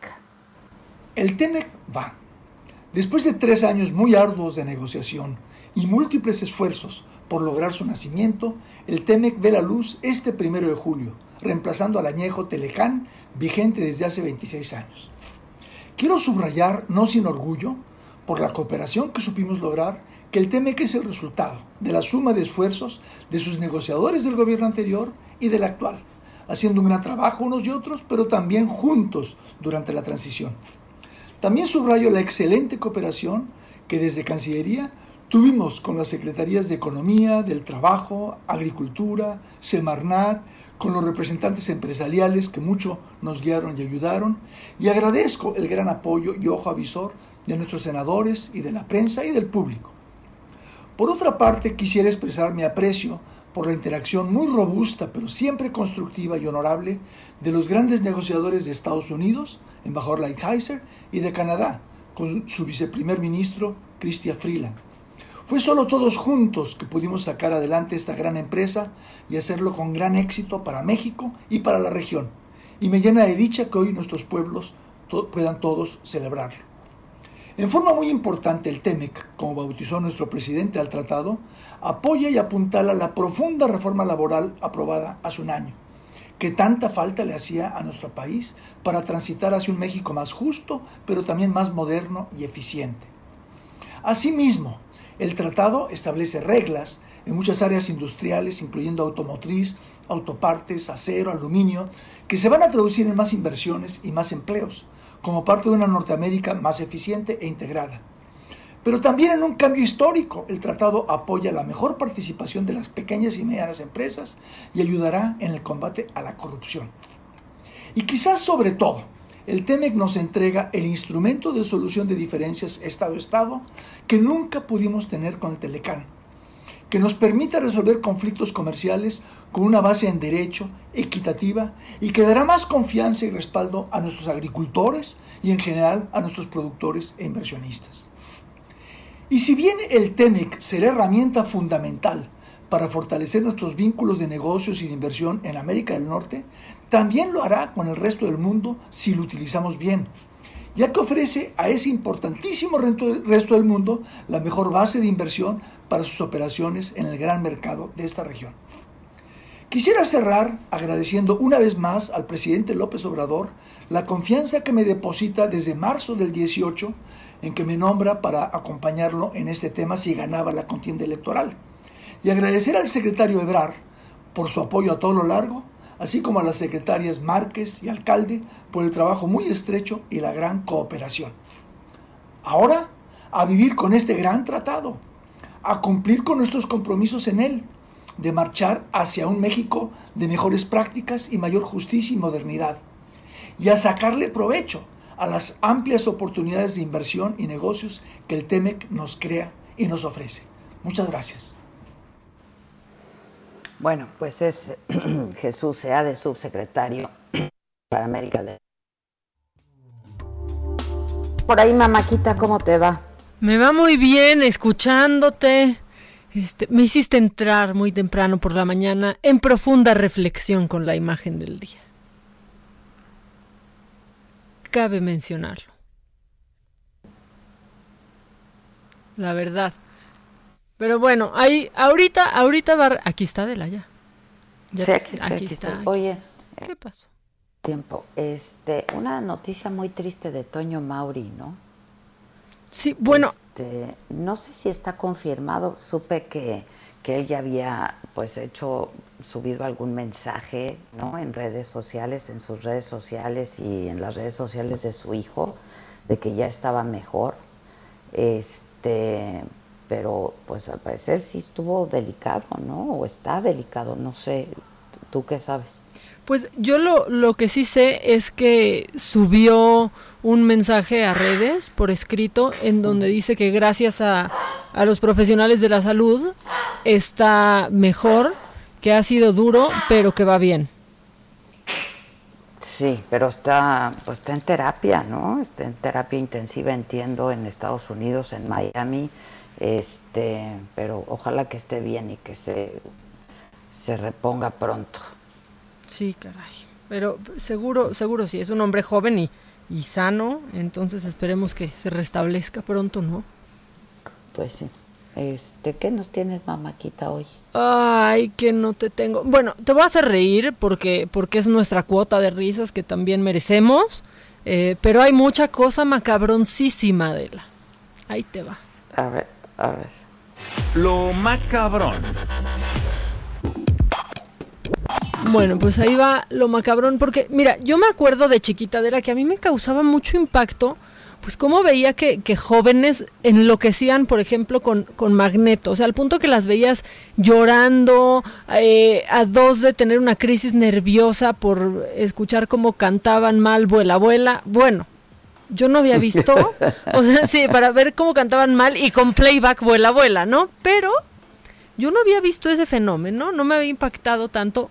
Speaker 17: El TEMEC va. Después de tres años muy arduos de negociación y múltiples esfuerzos por lograr su nacimiento, el TEMEC ve la luz este primero de julio, reemplazando al añejo Telecán vigente desde hace 26 años. Quiero subrayar, no sin orgullo, por la cooperación que supimos lograr, que el TEMEC es el resultado de la suma de esfuerzos de sus negociadores del gobierno anterior y del actual, haciendo un gran trabajo unos y otros, pero también juntos durante la transición. También subrayo la excelente cooperación que desde Cancillería tuvimos con las Secretarías de Economía, del Trabajo, Agricultura, Semarnat, con los representantes empresariales que mucho nos guiaron y ayudaron, y agradezco el gran apoyo y ojo avisor de nuestros senadores y de la prensa y del público. Por otra parte, quisiera expresar mi aprecio por la interacción muy robusta, pero siempre constructiva y honorable, de los grandes negociadores de Estados Unidos, embajador Lighthizer, y de Canadá, con su viceprimer ministro, Chrystia Freeland fue solo todos juntos que pudimos sacar adelante esta gran empresa y hacerlo con gran éxito para México y para la región. Y me llena de dicha que hoy nuestros pueblos puedan todos celebrarlo. En forma muy importante, el TEMEC, como bautizó nuestro presidente al tratado, apoya y apuntala la profunda reforma laboral aprobada hace un año, que tanta falta le hacía a nuestro país para transitar hacia un México más justo, pero también más moderno y eficiente. Asimismo, el tratado establece reglas en muchas áreas industriales, incluyendo automotriz, autopartes, acero, aluminio, que se van a traducir en más inversiones y más empleos, como parte de una Norteamérica más eficiente e integrada. Pero también en un cambio histórico, el tratado apoya la mejor participación de las pequeñas y medianas empresas y ayudará en el combate a la corrupción. Y quizás sobre todo, el TEMEC nos entrega el instrumento de solución de diferencias Estado-Estado que nunca pudimos tener con el Telecán, que nos permita resolver conflictos comerciales con una base en derecho, equitativa y que dará más confianza y respaldo a nuestros agricultores y en general a nuestros productores e inversionistas. Y si bien el TEMEC será herramienta fundamental para fortalecer nuestros vínculos de negocios y de inversión en América del Norte, también lo hará con el resto del mundo si lo utilizamos bien, ya que ofrece a ese importantísimo resto del mundo la mejor base de inversión para sus operaciones en el gran mercado de esta región. Quisiera cerrar agradeciendo una vez más al presidente López Obrador la confianza que me deposita desde marzo del 18 en que me nombra para acompañarlo en este tema si ganaba la contienda electoral. Y agradecer al secretario Ebrar por su apoyo a todo lo largo así como a las secretarias Márquez y Alcalde por el trabajo muy estrecho y la gran cooperación. Ahora, a vivir con este gran tratado, a cumplir con nuestros compromisos en él, de marchar hacia un México de mejores prácticas y mayor justicia y modernidad, y a sacarle provecho a las amplias oportunidades de inversión y negocios que el TEMEC nos crea y nos ofrece. Muchas gracias.
Speaker 2: Bueno, pues es Jesús Sea de subsecretario para América del por ahí, mamáquita? ¿Cómo te va?
Speaker 18: Me va muy bien escuchándote. Este, me hiciste entrar muy temprano por la mañana en profunda reflexión con la imagen del día. Cabe mencionarlo. La verdad. Pero bueno, ahí, ahorita, ahorita va. Aquí está Adela ya.
Speaker 2: Sí, aquí, está, aquí está. Oye.
Speaker 18: ¿Qué pasó?
Speaker 2: Tiempo. Este, una noticia muy triste de Toño Mauri, ¿no?
Speaker 18: Sí, bueno.
Speaker 2: Este, no sé si está confirmado. Supe que, que él ya había, pues, hecho, subido algún mensaje, ¿no? En redes sociales, en sus redes sociales y en las redes sociales de su hijo, de que ya estaba mejor. Este, pero pues al parecer sí estuvo delicado, ¿no? O está delicado, no sé, ¿tú qué sabes?
Speaker 18: Pues yo lo, lo que sí sé es que subió un mensaje a redes por escrito en donde dice que gracias a, a los profesionales de la salud está mejor, que ha sido duro, pero que va bien.
Speaker 2: Sí, pero está, pues está en terapia, ¿no? Está en terapia intensiva, entiendo, en Estados Unidos, en Miami este, pero ojalá que esté bien y que se, se reponga pronto.
Speaker 18: Sí, caray. Pero seguro, seguro sí, es un hombre joven y, y sano, entonces esperemos que se restablezca pronto, ¿no?
Speaker 2: Pues sí. Este, ¿qué nos tienes, mamáquita, hoy?
Speaker 18: Ay, que no te tengo. Bueno, te voy a hacer reír porque, porque es nuestra cuota de risas que también merecemos. Eh, pero hay mucha cosa macabroncísima de la. Ahí te va.
Speaker 2: A ver. A ver.
Speaker 1: Lo macabrón.
Speaker 18: Bueno, pues ahí va lo macabrón, porque mira, yo me acuerdo de chiquita, de que a mí me causaba mucho impacto, pues cómo veía que, que jóvenes enloquecían, por ejemplo, con, con Magneto, o sea, al punto que las veías llorando, eh, a dos de tener una crisis nerviosa por escuchar cómo cantaban mal Vuela, Vuela, bueno, yo no había visto, o sea, sí, para ver cómo cantaban mal y con playback vuela, vuela, ¿no? Pero yo no había visto ese fenómeno, no me había impactado tanto,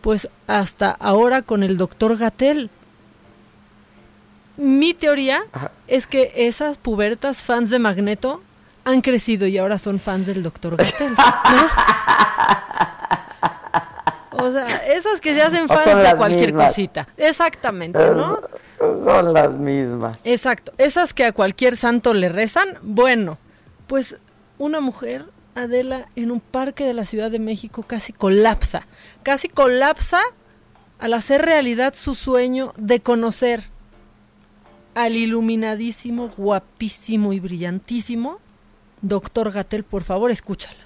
Speaker 18: pues hasta ahora con el doctor Gatel. Mi teoría es que esas pubertas fans de Magneto han crecido y ahora son fans del doctor Gatel. ¿no? O sea, esas que se hacen fans de cualquier cosita. Exactamente, ¿no?
Speaker 2: Son las mismas.
Speaker 18: Exacto. Esas que a cualquier santo le rezan, bueno, pues una mujer, Adela, en un parque de la Ciudad de México casi colapsa. Casi colapsa al hacer realidad su sueño de conocer al iluminadísimo, guapísimo y brillantísimo doctor Gatel. Por favor, escúchala.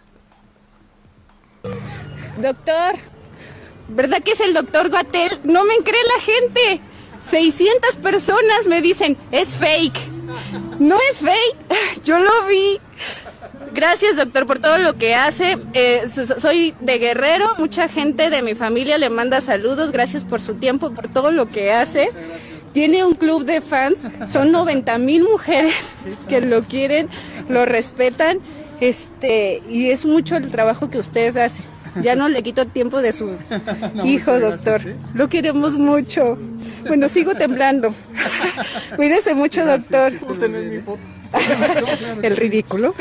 Speaker 19: Doctor, ¿verdad que es el doctor Gatel? No me cree la gente. 600 personas me dicen, es fake. No es fake, yo lo vi. Gracias, doctor, por todo lo que hace. Eh, soy de Guerrero, mucha gente de mi familia le manda saludos. Gracias por su tiempo, por todo lo que hace. Tiene un club de fans, son 90 mil mujeres que lo quieren, lo respetan, este, y es mucho el trabajo que usted hace. Ya no le quito tiempo de su hijo, doctor. Lo queremos mucho. Bueno, sigo temblando. Cuídese mucho, doctor. El ridículo.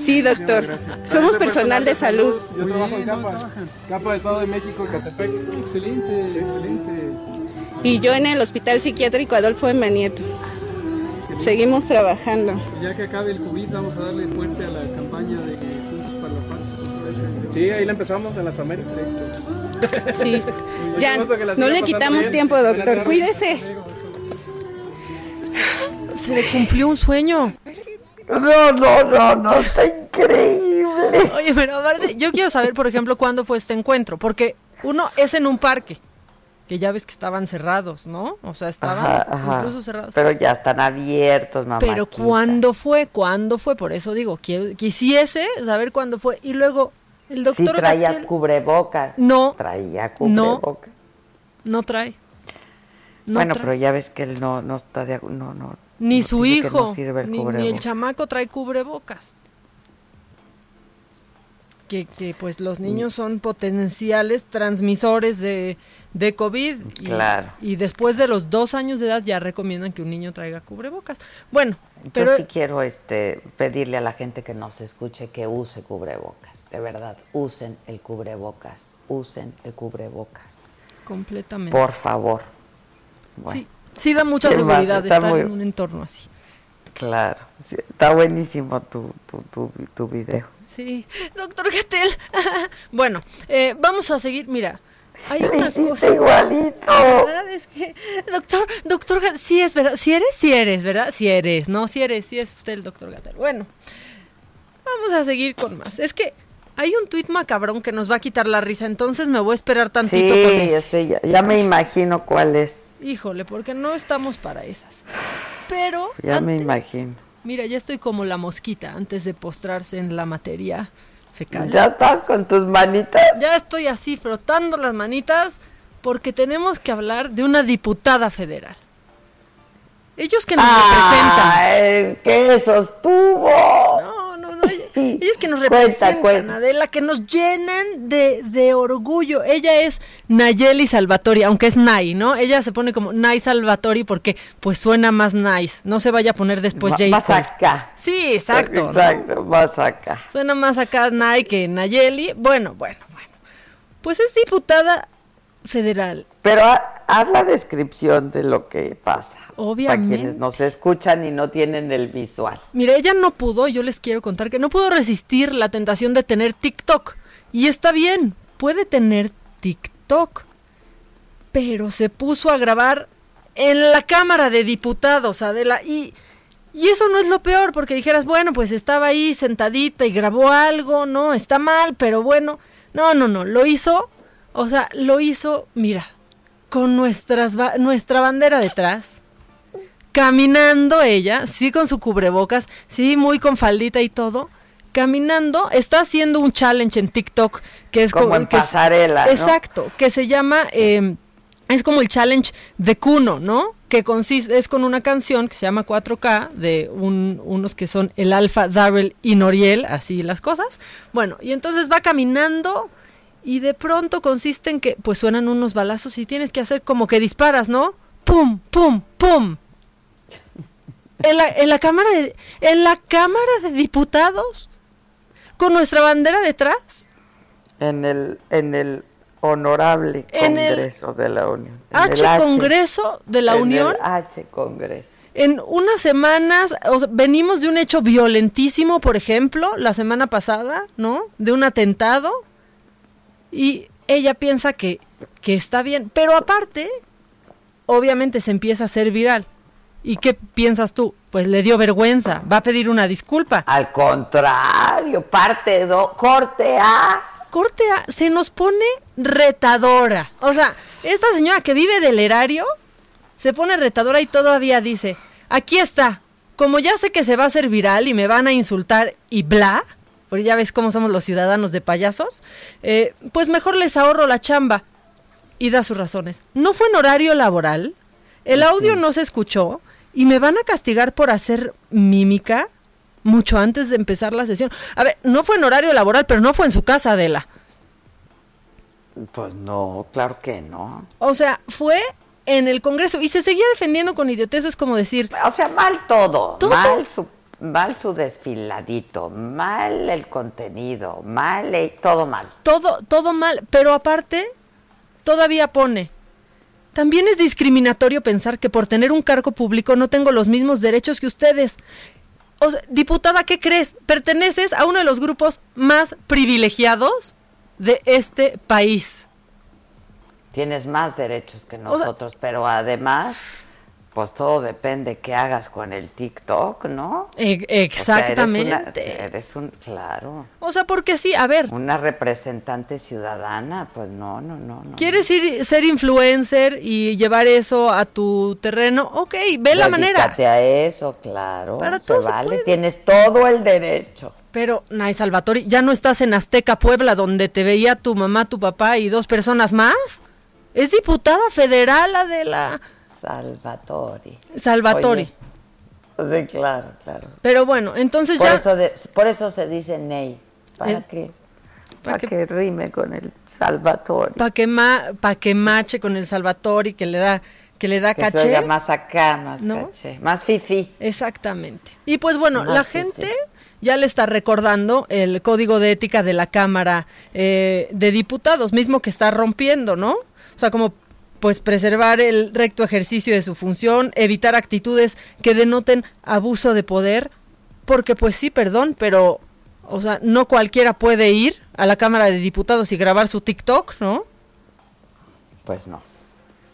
Speaker 19: Sí, doctor. Somos personal de salud.
Speaker 20: Yo trabajo en CAPA. CAPA de Estado de México, Catepec. Excelente, excelente.
Speaker 19: Y yo en el Hospital Psiquiátrico Adolfo de Manieto. Seguimos trabajando.
Speaker 20: Ya que acabe el COVID, vamos a darle fuerte a la campaña de Sí, ahí la empezamos en las Américas.
Speaker 19: Sí, ya no le quitamos tiempo, doctor. Cuídese.
Speaker 18: Se le cumplió un sueño.
Speaker 2: No, no, no, no, está increíble.
Speaker 18: Oye, pero aparte, yo quiero saber, por ejemplo, cuándo fue este encuentro, porque uno es en un parque, que ya ves que estaban cerrados, ¿no? O sea, estaban
Speaker 2: Ajá, ajá.
Speaker 18: incluso cerrados.
Speaker 2: Pero ya están abiertos, mamá.
Speaker 18: Pero ¿cuándo fue? ¿Cuándo fue? Por eso digo, quiero- quisiese saber cuándo fue. Y luego, el
Speaker 2: Sí traía cubrebocas.
Speaker 18: No.
Speaker 2: Traía cubrebocas.
Speaker 18: no trae. No
Speaker 2: bueno,
Speaker 18: trae.
Speaker 2: pero ya ves que él no, no está de no, no.
Speaker 18: Ni
Speaker 2: no,
Speaker 18: su hijo,
Speaker 2: el
Speaker 18: ni, ni el chamaco trae cubrebocas. que, que pues los niños son potenciales transmisores de, de COVID. Y,
Speaker 2: Claro.
Speaker 18: Y después de los dos años de edad ya recomiendan que un niño traiga cubrebocas. Bueno, pero
Speaker 2: Yo sí quiero este, pedirle a la gente que nos escuche que use cubrebocas. De verdad, usen el cubrebocas. Usen el cubrebocas.
Speaker 18: completamente.
Speaker 2: Por favor. Bueno,
Speaker 18: Sí, sí da mucha
Speaker 2: ¿Qué más?
Speaker 18: seguridad
Speaker 2: Está
Speaker 18: estar
Speaker 2: muy-
Speaker 18: en un entorno así.
Speaker 2: Claro. sí, está buenísimo tu, tu, tu, tu video.
Speaker 18: Sí, doctor Gatel. bueno, eh, vamos a seguir. Mira, hay una cosa.
Speaker 2: igualito.
Speaker 18: La verdad es que, doctor, doctor Gatel, sí es verdad. Si eres, si eres, ¿verdad? Si eres, no, si eres, si es usted el doctor Gatel. Bueno, vamos a seguir con más. Es que hay un tuit macabrón que nos va a quitar la risa, entonces me voy a esperar tantito
Speaker 2: Sí,
Speaker 18: con ese.
Speaker 2: ese ya, ya me imagino cuál es.
Speaker 18: Híjole, porque no estamos para esas. Pero,
Speaker 2: Ya me imagino.
Speaker 18: mira, ya estoy como la mosquita antes de postrarse en la materia fecal.
Speaker 2: ¿Ya estás con tus manitas?
Speaker 18: Ya estoy así frotando las manitas porque tenemos que hablar de una diputada federal. Ellos que nos
Speaker 2: Ah, es que sostuvo.
Speaker 18: Ellos que nos
Speaker 2: Cuenta,
Speaker 18: representan,
Speaker 2: cuenta.
Speaker 18: Adela, que nos llenan de, de orgullo. Ella es Nayeli Salvatori, aunque es Nay, ¿no? Ella se pone como Nay Salvatori porque pues suena más nice. No se vaya a poner después J.
Speaker 2: más acá.
Speaker 18: Sí, exacto. ¿no?
Speaker 2: Exacto, más acá.
Speaker 18: Suena más acá Nay que Nayeli. Bueno, bueno, bueno. Pues es diputada federal.
Speaker 2: Pero ha- haz la descripción de lo que pasa.
Speaker 18: Obviamente.
Speaker 2: Para quienes nos escuchan y no tienen el visual.
Speaker 18: Mire, ella no pudo, yo les quiero contar que no pudo resistir la tentación de tener TikTok. Y está bien, puede tener TikTok. Pero se puso a grabar en la Cámara de Diputados, Adela. Y, y eso no es lo peor, porque dijeras, bueno, pues estaba ahí sentadita y grabó algo, no, está mal, pero bueno. No, no, no, lo hizo, o sea, lo hizo, mira, con nuestras, ba- nuestra bandera detrás caminando ella, sí con su cubrebocas, sí muy con faldita y todo, caminando, está haciendo un challenge en TikTok que es
Speaker 2: Como en
Speaker 18: que es-
Speaker 2: pasarela, ¿no?
Speaker 18: Exacto, que se llama eh, es como el challenge de Kuno, ¿no? Que consiste es con una canción que se llama 4K de un- unos que son el Alfa, Darrell y Noriel, así las cosas. Bueno, y entonces va caminando y de pronto consiste en que pues suenan unos balazos y tienes que hacer como que disparas, ¿no? Pum, pum, pum. En la, en la cámara de, en la cámara de diputados con nuestra bandera detrás.
Speaker 2: En el, en el honorable
Speaker 18: En el
Speaker 2: Congreso de la Unión. En
Speaker 18: H
Speaker 2: el
Speaker 18: Congreso de la
Speaker 2: en el
Speaker 18: Unión.
Speaker 2: H Congreso.
Speaker 18: En unas semanas, o sea, venimos de un hecho violentísimo, por ejemplo, la semana pasada, ¿no? De un atentado. Y ella piensa que, que está bien. Pero aparte, obviamente se empieza a hacer viral. ¿Y qué piensas tú? Pues le dio vergüenza, va a pedir una disculpa.
Speaker 2: Al contrario, parte do, corte A.
Speaker 18: Corte A, se nos pone retadora. O sea, esta señora que vive del erario se pone retadora y todavía dice, aquí está, como ya sé que se va a hacer viral y me van a insultar y bla, porque ya ves cómo somos los ciudadanos de payasos, eh, pues mejor les ahorro la chamba. Y da sus razones. No fue en horario laboral, el audio no se escuchó y me van a castigar por hacer mímica mucho antes de empezar la sesión. A ver, no fue en horario laboral, pero no fue en su casa, Adela.
Speaker 2: Pues no, claro que no.
Speaker 18: O sea, fue en el Congreso y se seguía defendiendo con idioteces como decir...
Speaker 2: O sea, mal todo.
Speaker 18: Todo.
Speaker 2: Mal su, mal su desfiladito, mal el contenido, mal todo mal.
Speaker 18: Todo, todo mal, pero aparte, todavía pone. También es discriminatorio pensar que por tener un cargo público no tengo los mismos derechos que ustedes. O sea, diputada, ¿qué crees? Perteneces a uno de los grupos más privilegiados de este país.
Speaker 2: Tienes más derechos que
Speaker 18: sea-
Speaker 2: nosotros, pero además, pues todo depende qué hagas con el TikTok, ¿no?
Speaker 18: E-
Speaker 2: O sea, eres
Speaker 18: exactamente.
Speaker 2: una- Eres, un, claro,
Speaker 18: O sea, porque sí, a ver,
Speaker 2: una representante ciudadana, pues no, no, no, no.
Speaker 18: ¿quieres ir, ser influencer y llevar eso a tu terreno? Ok, ve la manera.
Speaker 2: Dedícate a eso, claro.
Speaker 18: Para
Speaker 2: se vale,
Speaker 18: puede.
Speaker 2: tienes todo el derecho.
Speaker 18: Pero, Nay Salvatori, ya no estás en Azteca, Puebla, donde te veía tu mamá, tu papá y dos personas más. Es diputada federal, Adela.
Speaker 2: Salvatori.
Speaker 18: Salvatori.
Speaker 2: Oye, Sí, claro, claro.
Speaker 18: Pero bueno, entonces
Speaker 2: Por
Speaker 18: ya...
Speaker 2: eso, de- por eso se dice Ney. ¿Para
Speaker 18: Eh,
Speaker 2: qué? Para que, rime con el Salvatore.
Speaker 18: Para que, ma, pa que mache con el Salvatore que le da que le da
Speaker 2: que
Speaker 18: caché.
Speaker 2: más acá, más caché, más fifi.
Speaker 18: Exactamente. Y pues bueno, la gente ya le está recordando el código de ética de la Cámara eh, de Diputados, mismo que está rompiendo, ¿no? O sea, como pues preservar el recto ejercicio de su función, evitar actitudes que denoten abuso de poder, porque pues sí, perdón, pero o sea, no cualquiera puede ir a la Cámara de Diputados y grabar su TikTok, ¿no?
Speaker 2: Pues no.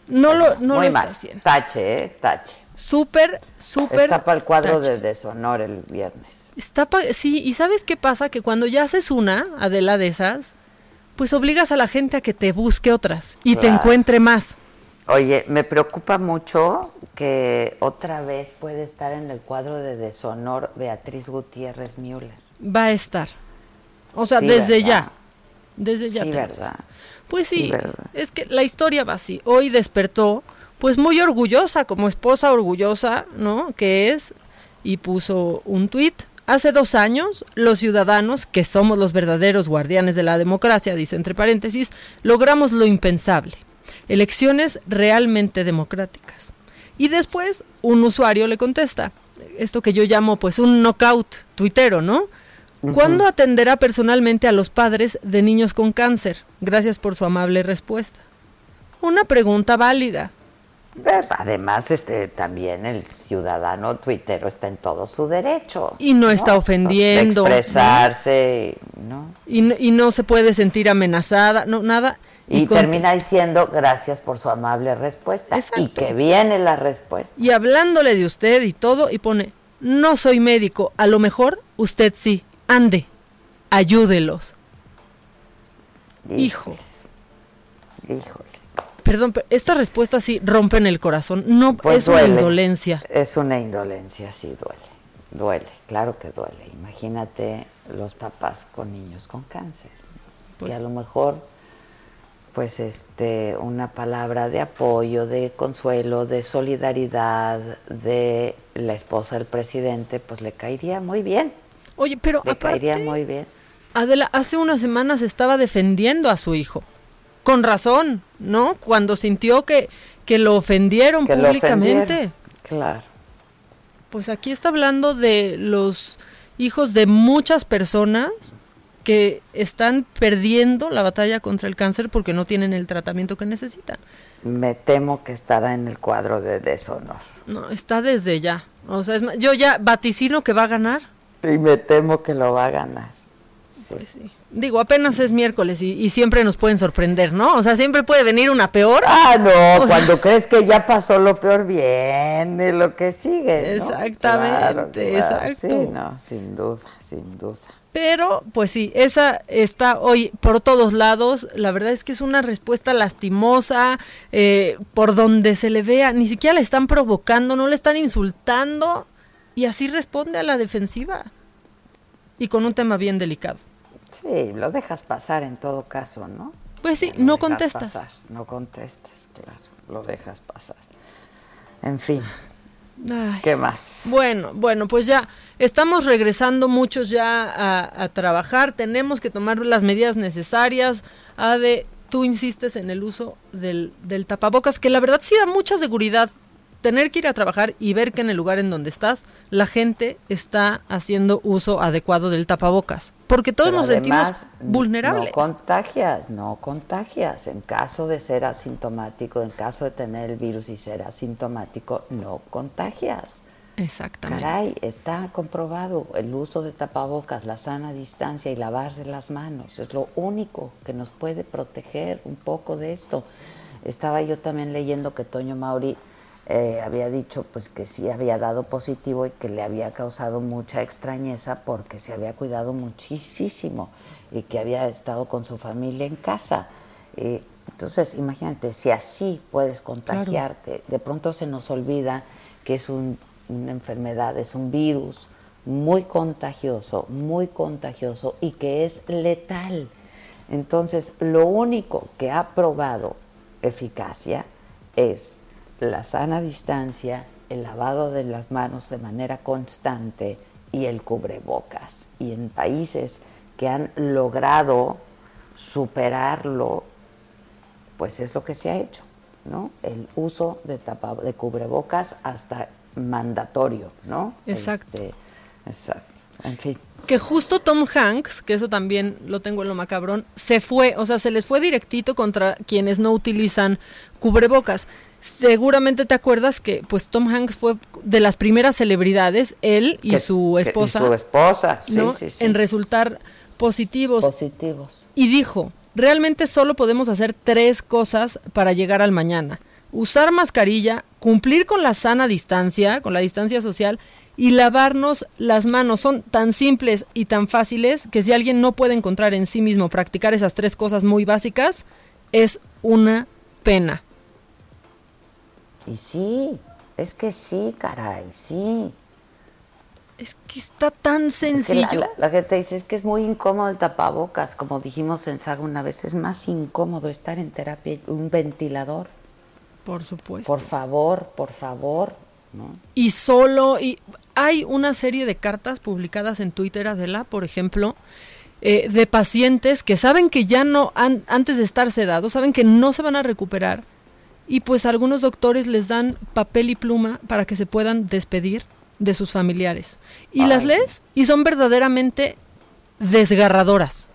Speaker 18: No lo, no
Speaker 2: Muy
Speaker 18: lo
Speaker 2: mal.
Speaker 18: está haciendo.
Speaker 2: Tache, ¿eh? Tache.
Speaker 18: Súper, súper.
Speaker 2: Está para el cuadro
Speaker 18: tache.
Speaker 2: de deshonor el viernes.
Speaker 18: Está pa- sí, y ¿sabes qué pasa? Que cuando ya haces una, Adela, de esas, pues obligas a la gente a que te busque otras y te encuentre más.
Speaker 2: Oye, me preocupa mucho que otra vez puede estar en el cuadro de deshonor Beatriz Gutiérrez Müller.
Speaker 18: Va a estar. O sea,
Speaker 2: Sí,
Speaker 18: desde
Speaker 2: ¿verdad?
Speaker 18: ya. Desde ya.
Speaker 2: Sí, ¿verdad?
Speaker 18: Pues sí,
Speaker 2: Sí, ¿verdad?
Speaker 18: es que la historia va así. Hoy despertó, pues muy orgullosa, como esposa orgullosa, ¿no? Que es, y puso un tuit. Hace dos años, los ciudadanos, que somos los verdaderos guardianes de la democracia, dice entre paréntesis, logramos lo impensable. Elecciones realmente democráticas. Y después, un usuario le contesta, esto que yo llamo pues un knockout tuitero, ¿no? ¿Cuándo atenderá personalmente a los padres de niños con cáncer? Gracias por su amable respuesta. Una pregunta válida.
Speaker 2: Pues, Además, este, también el ciudadano tuitero está en todo su derecho.
Speaker 18: Y no está ofendiendo,
Speaker 2: De expresarse, ¿no?
Speaker 18: Y, no- y no se puede sentir amenazada, no, nada.
Speaker 2: Y, termina diciendo gracias por su amable respuesta. Y que viene la respuesta.
Speaker 18: y hablándole de usted y todo, y pone, no soy médico, a lo mejor usted sí, ande, ayúdelos. Hijo.
Speaker 2: Híjoles.
Speaker 18: Perdón, pero estas respuestas sí rompen el corazón, no
Speaker 2: Pues
Speaker 18: es una indolencia.
Speaker 2: Es una indolencia, sí, duele. Duele, claro que duele. Imagínate los papás con niños con cáncer.
Speaker 18: Pues
Speaker 2: que a lo mejor, pues, este, una palabra de apoyo, de consuelo, de solidaridad de la esposa del presidente, pues le caería muy bien.
Speaker 18: Oye, pero
Speaker 2: Le caería muy bien.
Speaker 18: Adela, hace unas semanas estaba defendiendo a su hijo. Con razón, ¿no? Cuando sintió que, que lo ofendieron
Speaker 2: Que lo
Speaker 18: públicamente.
Speaker 2: ofendieron. Claro.
Speaker 18: Pues aquí está hablando de los hijos de muchas personas que están perdiendo la batalla contra el cáncer porque no tienen el tratamiento que necesitan.
Speaker 2: Me temo que estará en el cuadro de deshonor.
Speaker 18: No, está desde ya. O sea, es más, yo ya vaticino que va a ganar.
Speaker 2: Y me temo que lo va a ganar. Sí.
Speaker 18: Pues sí. Digo, apenas es miércoles y, y siempre nos pueden sorprender, ¿no? O sea, siempre puede venir una peor.
Speaker 2: Ah, no,
Speaker 18: O sea,
Speaker 2: cuando crees que ya pasó lo peor, viene lo que sigue. ¿no?
Speaker 18: Exactamente, exacto.
Speaker 2: Sí, no, sin duda, sin duda.
Speaker 18: Pero, pues sí, esa está hoy por todos lados. La verdad es que es una respuesta lastimosa, eh, por donde se le vea. Ni siquiera le están provocando, no le están insultando. Y así responde a la defensiva. Y con un tema bien delicado.
Speaker 2: Sí, lo dejas pasar en todo caso, ¿no?
Speaker 18: Pues sí,
Speaker 2: Lo
Speaker 18: no contestas.
Speaker 2: pasar, no contestas, claro, lo dejas pasar. En fin,
Speaker 18: Ay.
Speaker 2: ¿qué más?
Speaker 18: Bueno, bueno, pues ya estamos regresando muchos ya a, a trabajar. Tenemos que tomar las medidas necesarias. Ade, tú insistes en el uso del, del tapabocas, que la verdad sí da mucha seguridad. Tener que ir a trabajar y ver que en el lugar en donde estás, la gente está haciendo uso adecuado del tapabocas. Porque todos
Speaker 2: Pero
Speaker 18: nos sentimos vulnerables.
Speaker 2: No contagias, no contagias. En caso de ser asintomático, en caso de tener el virus y ser asintomático, no contagias.
Speaker 18: Exactamente.
Speaker 2: Caray, está comprobado el uso de tapabocas, la sana distancia y lavarse las manos. Es lo único que nos puede proteger un poco de esto. Estaba yo también leyendo que Toño Mauri eh, había dicho pues que sí había dado positivo y que le había causado mucha extrañeza porque se había cuidado muchísimo y que había estado con su familia en casa. Eh, entonces, imagínate, si así puedes contagiarte, de pronto se nos olvida que es un- una enfermedad, es un virus muy contagioso, muy contagioso y que es letal. Entonces, lo único que ha probado eficacia es la sana distancia, el lavado de las manos de manera constante y el cubrebocas. Y en países que han logrado superarlo, pues es lo que se ha hecho, ¿no? El uso de, tapa, de cubrebocas hasta mandatorio, ¿no?
Speaker 18: Exacto.
Speaker 2: Este, exacto. En fin.
Speaker 18: Que justo Tom Hanks, que eso también lo tengo en lo macabrón, se fue, o sea, se les fue directito contra quienes no utilizan cubrebocas. Seguramente te acuerdas que pues Tom Hanks fue de las primeras celebridades, él y
Speaker 2: Que-
Speaker 18: su
Speaker 2: que- y
Speaker 18: esposa,
Speaker 2: su esposa, sí,
Speaker 18: ¿no?
Speaker 2: sí, sí.
Speaker 18: en resultar positivos.
Speaker 2: Positivos.
Speaker 18: Y dijo, realmente solo podemos hacer tres cosas para llegar al mañana. Usar mascarilla, cumplir con la sana distancia, con la distancia social y lavarnos las manos. Son tan simples y tan fáciles que si alguien no puede encontrar en sí mismo practicar esas tres cosas muy básicas, es una pena.
Speaker 2: Y sí, es que sí, caray, sí.
Speaker 18: Es que está tan
Speaker 2: Es que
Speaker 18: sencillo.
Speaker 2: la, la- la gente dice, es que es muy incómodo el tapabocas, como dijimos en Saga una vez, es más incómodo estar en terapia, un ventilador.
Speaker 18: Por supuesto.
Speaker 2: Por favor, por favor, ¿no?
Speaker 18: y solo y hay una serie de cartas publicadas en Twitter Adela por ejemplo eh, de pacientes que saben que ya no han, antes de estar sedados saben que no se van a recuperar y pues algunos doctores les dan papel y pluma para que se puedan despedir de sus familiares. Y las lees y son verdaderamente desgarradoras.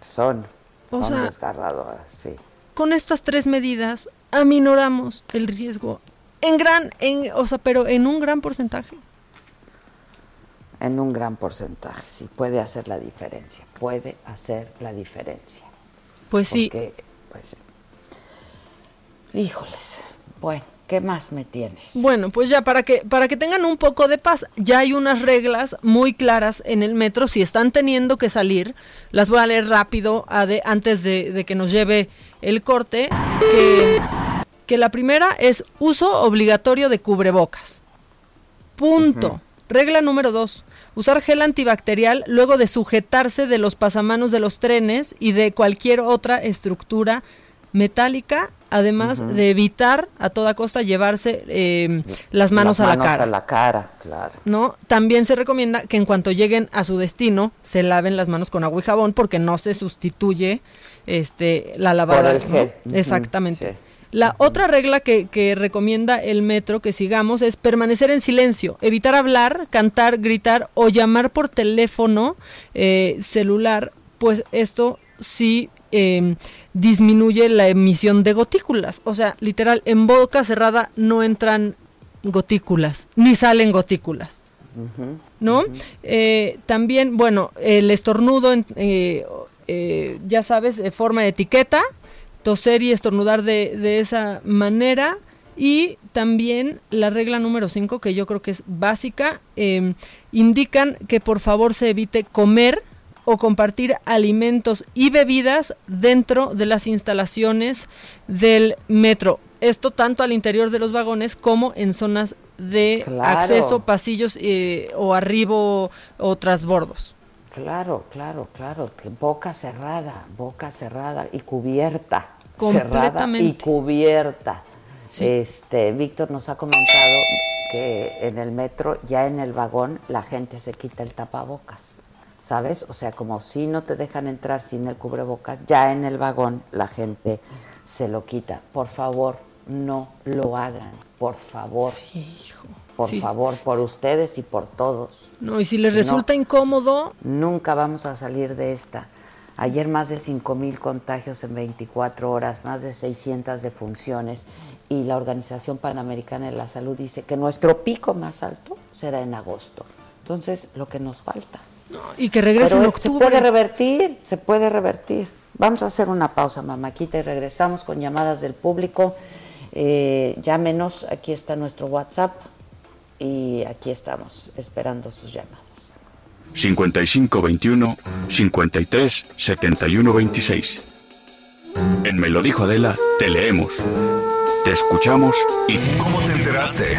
Speaker 2: Son,
Speaker 18: O
Speaker 2: son
Speaker 18: sea-
Speaker 2: desgarradoras, sí.
Speaker 18: con estas tres medidas aminoramos el riesgo en gran en o sea pero en un gran porcentaje.
Speaker 2: En un gran porcentaje, sí, puede hacer la diferencia, puede hacer la diferencia.
Speaker 18: pues sí.
Speaker 2: Pues, híjoles, bueno, ¿qué más me tienes?
Speaker 18: Bueno, pues ya para que para que tengan un poco de paz, ya hay unas reglas muy claras en el metro. Si están teniendo que salir, las voy a leer rápido a de- antes de, de que nos lleve el corte. Que, que la primera es uso obligatorio de cubrebocas. Punto. Regla número dos. Usar gel antibacterial luego de sujetarse de los pasamanos de los trenes y de cualquier otra estructura metálica, además de evitar a toda costa llevarse eh, las manos
Speaker 2: Las
Speaker 18: a la
Speaker 2: manos
Speaker 18: cara.
Speaker 2: a la cara, claro.
Speaker 18: ¿no? También se recomienda que en cuanto lleguen a su destino se laven las manos con agua y jabón porque no se sustituye este la lavada. Exactamente. La otra regla que, que recomienda el metro que sigamos es permanecer en silencio, evitar hablar, cantar, gritar o llamar por teléfono eh, celular, pues esto sí eh, disminuye la emisión de gotículas. O sea, literal, en boca cerrada no entran gotículas, ni salen gotículas. ¿no? Eh, también, bueno, el estornudo, en- eh, eh, ya sabes, de forma de etiqueta, toser y estornudar de, de esa manera. Y también la regla número 5, que yo creo que es básica, eh, indican que por favor se evite comer o compartir alimentos y bebidas dentro de las instalaciones del metro. Esto tanto al interior de los vagones como en zonas de
Speaker 2: Claro.
Speaker 18: acceso, pasillos eh, o arribo o trasbordos.
Speaker 2: Claro, claro, claro, boca cerrada, boca cerrada y cubierta. Cerrada y
Speaker 18: Completamente.
Speaker 2: cubierta.
Speaker 18: Sí.
Speaker 2: Este, Víctor nos ha comentado que en el metro, ya en el vagón, la gente se quita el tapabocas. ¿Sabes? O sea, como si no te dejan entrar sin el cubrebocas, ya en el vagón la gente se lo quita. Por favor, no lo hagan. Por favor. Por
Speaker 18: Sí.
Speaker 2: favor, por ustedes y por todos.
Speaker 18: No, y si les
Speaker 2: Si no,
Speaker 18: resulta incómodo,
Speaker 2: Nunca vamos a salir de esta. Ayer más de 5.000 contagios en 24 horas, más de 600 defunciones y la Organización Panamericana de la Salud dice que nuestro pico más alto será en agosto. Entonces, lo que nos falta.
Speaker 18: Y que regrese en octubre.
Speaker 2: Se puede revertir, se puede revertir. Vamos a hacer una pausa, mamáquita, y regresamos con llamadas del público. Eh, llámenos, aquí está nuestro WhatsApp y aquí estamos esperando sus llamadas.
Speaker 14: 5521 53 71 26. En Me lo dijo Adela, te leemos, te escuchamos y
Speaker 1: ¿Cómo te enteraste?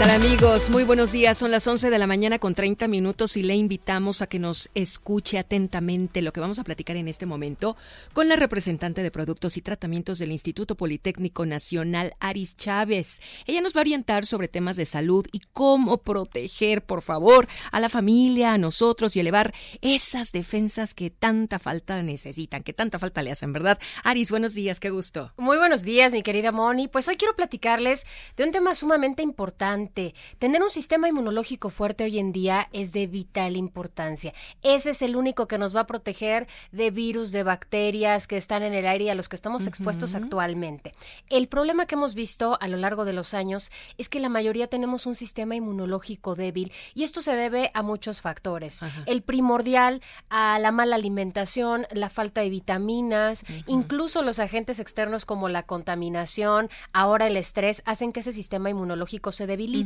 Speaker 21: Tal amigos? Muy buenos días. Son las 11 de la mañana con 30 minutos y le invitamos a que nos escuche atentamente lo que vamos a platicar en este momento con la representante de Productos y Tratamientos del Instituto Politécnico Nacional, Aris Chávez. Ella nos va a orientar sobre temas de salud y cómo proteger, por favor, a la familia, a nosotros y elevar esas defensas que tanta falta necesitan, que tanta falta le hacen, ¿verdad? Aris, buenos días, qué gusto.
Speaker 22: Muy buenos días, mi querida Moni. Pues hoy quiero platicarles de un tema sumamente importante Tener un sistema inmunológico fuerte hoy en día es de vital importancia. Ese es el único que nos va a proteger de virus, de bacterias que están en el aire y a los que estamos expuestos actualmente. El problema que hemos visto a lo largo de los años es que la mayoría tenemos un sistema inmunológico débil y esto se debe a muchos factores. El primordial a la mala alimentación, la falta de vitaminas, incluso los agentes externos como la contaminación, ahora el estrés, hacen que ese sistema inmunológico se debilite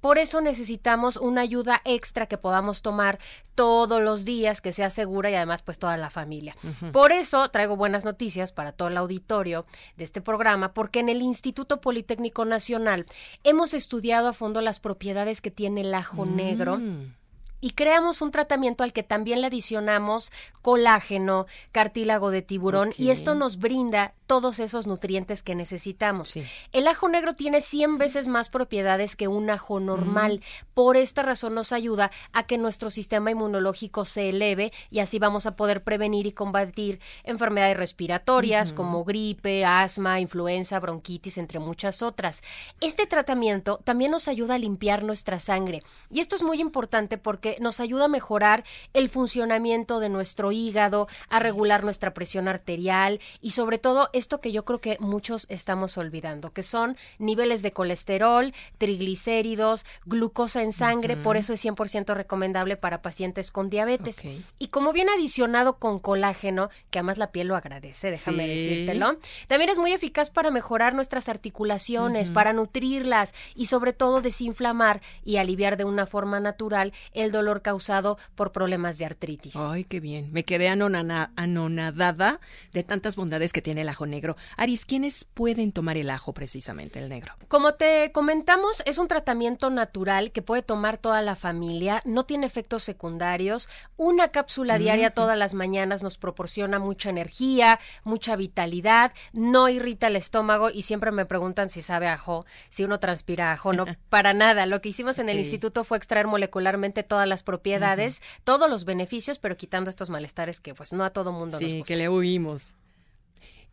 Speaker 22: por eso necesitamos una ayuda extra que podamos tomar todos los días, que sea segura y además pues toda la familia. Por eso traigo buenas noticias para todo el auditorio de este programa, porque en el Instituto Politécnico Nacional hemos estudiado a fondo las propiedades que tiene el ajo negro. Mm y creamos un tratamiento al que también le adicionamos colágeno, cartílago de tiburón y esto nos brinda todos esos nutrientes que necesitamos. El ajo negro tiene 100 veces más propiedades que un ajo normal. Por esta razón nos ayuda a que nuestro sistema inmunológico se eleve y así vamos a poder prevenir y combatir enfermedades respiratorias como gripe, asma, influenza, bronquitis, entre muchas otras. Este tratamiento también nos ayuda a limpiar nuestra sangre y esto es muy importante porque nos ayuda a mejorar el funcionamiento de nuestro hígado, a regular nuestra presión arterial y sobre todo esto que yo creo que muchos estamos olvidando, que son niveles de colesterol, triglicéridos, glucosa en sangre, por eso es 100% recomendable para pacientes con diabetes. Y como bien adicionado con colágeno, que además la piel lo agradece, déjame decírtelo, también es muy eficaz para mejorar nuestras articulaciones, para nutrirlas y sobre todo desinflamar y aliviar de una forma natural el dolor causado por problemas de artritis.
Speaker 21: Ay, qué bien. Me quedé anonadada de tantas bondades que tiene el ajo negro. Aris, ¿quiénes pueden tomar el ajo precisamente, el negro?
Speaker 22: Como te comentamos, es un tratamiento natural que puede tomar toda la familia, no tiene efectos secundarios. Una cápsula diaria todas las mañanas nos proporciona mucha energía, mucha vitalidad, no irrita el estómago y siempre me preguntan si sabe ajo, si uno transpira ajo. No, para nada. Lo que hicimos en el instituto fue extraer molecularmente todas las propiedades, todos los beneficios, pero quitando estos malestares que pues no a todo mundo
Speaker 21: sí,
Speaker 22: nos
Speaker 21: que le huimos.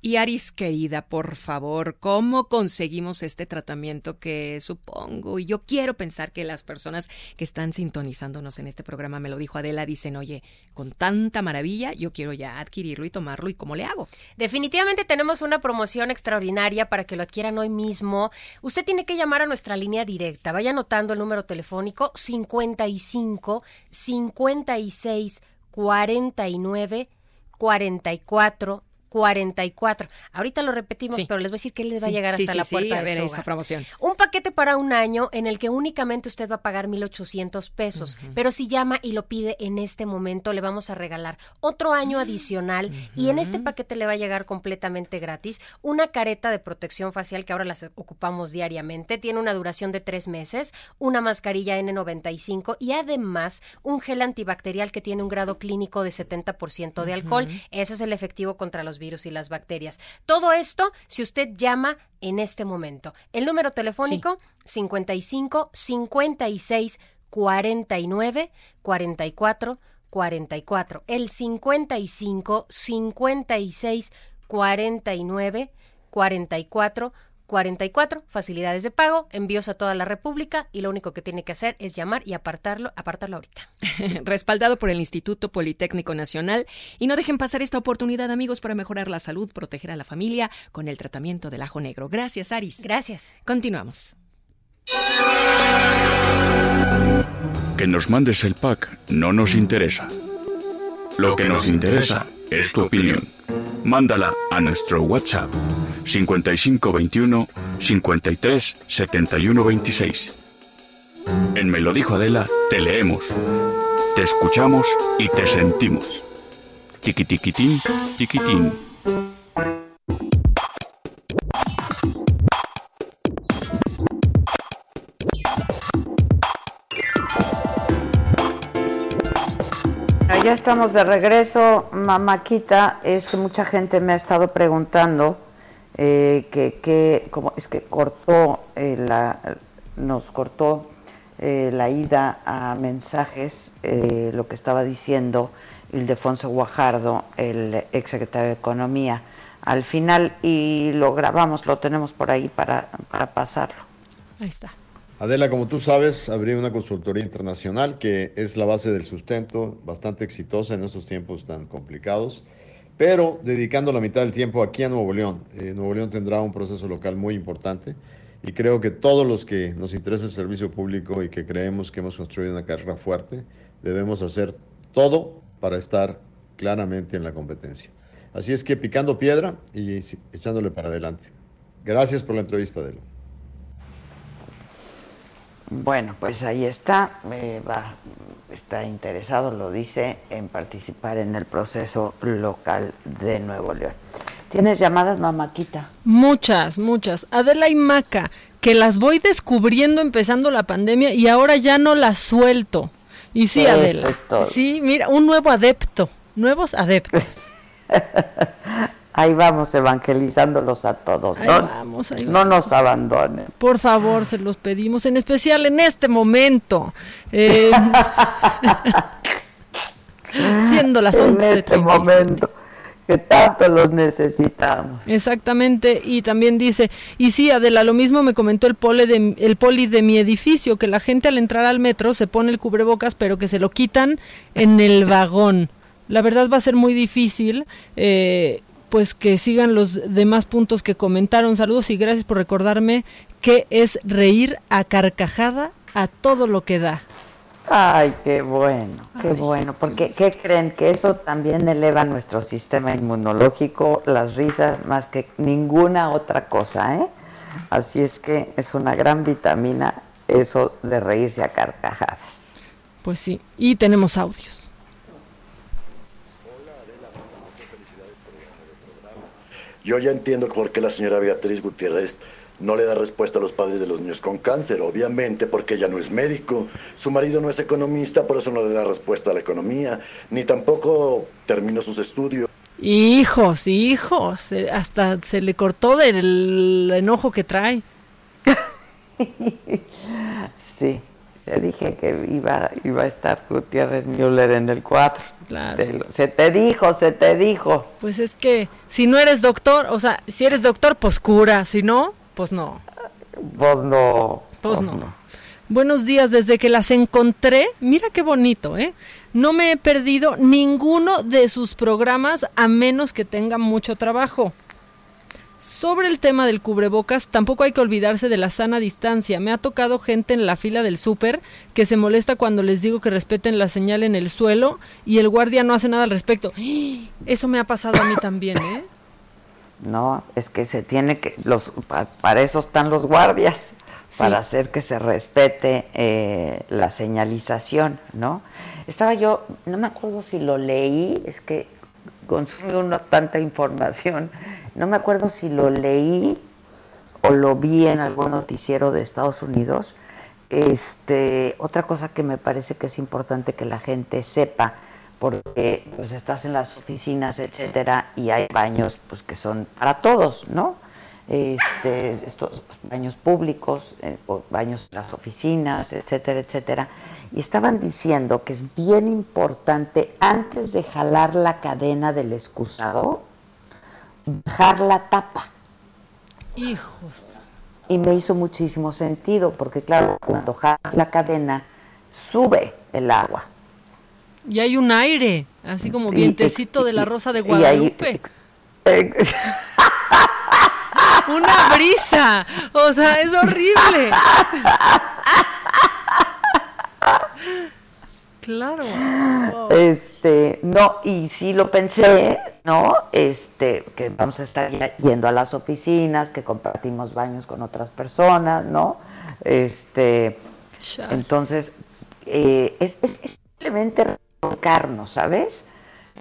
Speaker 21: Y Aris, querida, por favor, ¿cómo conseguimos este tratamiento que supongo? Y yo quiero pensar que las personas que están sintonizándonos en este programa, me lo dijo Adela, dicen, oye, con tanta maravilla, yo quiero ya adquirirlo y tomarlo, ¿y cómo le hago?
Speaker 22: Definitivamente tenemos una promoción extraordinaria para que lo adquieran hoy mismo. Usted tiene que llamar a nuestra línea directa. Vaya anotando el número telefónico 55 56 49 44 44. Ahorita lo repetimos, pero les voy a decir que les va a llegar hasta la puerta.
Speaker 21: a
Speaker 22: ver
Speaker 21: esa promoción.
Speaker 22: Un paquete para un año en el que únicamente usted va a pagar 1,800 pesos, pero si llama y lo pide en este momento, le vamos a regalar otro año adicional y en este paquete le va a llegar completamente gratis una careta de protección facial que ahora las ocupamos diariamente, tiene una duración de tres meses, una mascarilla N95 y además un gel antibacterial que tiene un grado clínico de 70% de alcohol. Ese es el efectivo contra los virus y las bacterias. Todo esto si usted llama en este momento. El número telefónico 55 56 49 44 44. El 55 56 49 44 44, facilidades de pago, envíos a toda la República y lo único que tiene que hacer es llamar y apartarlo, apartarlo ahorita.
Speaker 21: Respaldado por el Instituto Politécnico Nacional y no dejen pasar esta oportunidad, amigos, para mejorar la salud, proteger a la familia con el tratamiento del ajo negro. Gracias, Aris.
Speaker 22: Gracias.
Speaker 21: Continuamos.
Speaker 14: Que nos mandes el pack no nos interesa. Lo que nos interesa es tu opinión. Mándala a nuestro WhatsApp 5521 53 71 26. En Me lo dijo Adela, te leemos, te escuchamos y te sentimos. Tiquitiquitín, tiquitín.
Speaker 2: Ya estamos de regreso, mamáquita. Es que mucha gente me ha estado preguntando eh, que, que como es que cortó eh, la, nos cortó eh, la ida a mensajes eh, lo que estaba diciendo Ildefonso Guajardo, el exsecretario de Economía, al final y lo grabamos, lo tenemos por ahí para, para pasarlo.
Speaker 18: Ahí está.
Speaker 23: Adela, como tú sabes, abrí una consultoría internacional que es la base del sustento, bastante exitosa en estos tiempos tan complicados, pero dedicando la mitad del tiempo aquí a Nuevo León. Eh, Nuevo León tendrá un proceso local muy importante y creo que todos los que nos interesa el servicio público y que creemos que hemos construido una carrera fuerte, debemos hacer todo para estar claramente en la competencia. Así es que picando piedra y echándole para adelante. Gracias por la entrevista, Adela.
Speaker 2: Bueno, pues ahí está, eh, va, está interesado, lo dice, en participar en el proceso local de Nuevo León. ¿Tienes llamadas, mamáquita?
Speaker 18: Muchas, muchas. Adela y Maca, que las voy descubriendo empezando la pandemia y ahora ya no las suelto. Y sí,
Speaker 2: Eso
Speaker 18: Adela. Sí, mira, un nuevo adepto, nuevos adeptos.
Speaker 2: Ahí vamos evangelizándolos a todos,
Speaker 18: Ahí
Speaker 2: ¿no?
Speaker 18: vamos, ahí
Speaker 2: no nos abandonen.
Speaker 18: Por favor, se los pedimos, en especial en este momento. Eh, siendo las
Speaker 2: En
Speaker 18: 11:37.
Speaker 2: este momento que tanto los necesitamos.
Speaker 18: Exactamente, y también dice, y sí, Adela, lo mismo me comentó el poli, de, el poli de mi edificio, que la gente al entrar al metro se pone el cubrebocas, pero que se lo quitan en el vagón. La verdad va a ser muy difícil, eh, pues que sigan los demás puntos que comentaron. Saludos y gracias por recordarme que es reír a carcajada a todo lo que da.
Speaker 2: Ay, qué bueno, qué bueno, porque ¿qué creen? Que eso también eleva nuestro sistema inmunológico, las risas, más que ninguna otra cosa, ¿eh? Así es que es una gran vitamina eso de reírse a carcajadas.
Speaker 18: Pues sí, y tenemos audios.
Speaker 24: Yo ya entiendo por qué la señora Beatriz Gutiérrez no le da respuesta a los padres de los niños con cáncer, obviamente porque ella no es médico, su marido no es economista, por eso no le da respuesta a la economía, ni tampoco terminó sus estudios.
Speaker 18: Hijos, hijos, eh, hasta se le cortó del enojo que trae.
Speaker 2: Sí, te dije que iba, iba a estar Gutiérrez Müller en el 4.
Speaker 18: Claro.
Speaker 2: se te dijo, se te dijo.
Speaker 18: Pues es que si no eres doctor, o sea, si eres doctor, pues cura, si no, pues no.
Speaker 2: Pues no.
Speaker 18: Pues no. Buenos días, desde que las encontré, mira qué bonito, ¿eh? No me he perdido ninguno de sus programas a menos que tenga mucho trabajo. Sobre el tema del cubrebocas, tampoco hay que olvidarse de la sana distancia. Me ha tocado gente en la fila del súper que se molesta cuando les digo que respeten la señal en el suelo y el guardia no hace nada al respecto. Eso me ha pasado a mí también, ¿eh?
Speaker 2: No, es que se tiene que, los, pa- para eso están los guardias, para hacer que se respete eh, la señalización, ¿no? Estaba yo, no me acuerdo si lo leí, es que consume uno tanta información, no me acuerdo si lo leí o lo vi en algún noticiero de Estados Unidos. Este, otra cosa que me parece que es importante que la gente sepa, porque pues estás en las oficinas, etcétera, y hay baños pues que son para todos, ¿no? Este, estos baños públicos, eh, o baños en las oficinas, etcétera, etcétera. Y estaban diciendo que es bien importante antes de jalar la cadena del excusado, bajar la tapa.
Speaker 18: Hijos.
Speaker 2: Y me hizo muchísimo sentido, porque claro, cuando jalas la cadena, sube el agua.
Speaker 18: Y hay un aire, así como
Speaker 2: Y-
Speaker 18: vientecito de la rosa de
Speaker 2: y
Speaker 18: Guadalupe. Una brisa. O sea, es horrible. Claro. Wow.
Speaker 2: Este, no, y sí lo pensé, ¿no? Este, que vamos a estar yendo a las oficinas, que compartimos baños con otras personas, ¿no? Este, entonces, eh, es, es- es simplemente revolcarnos, ¿sabes?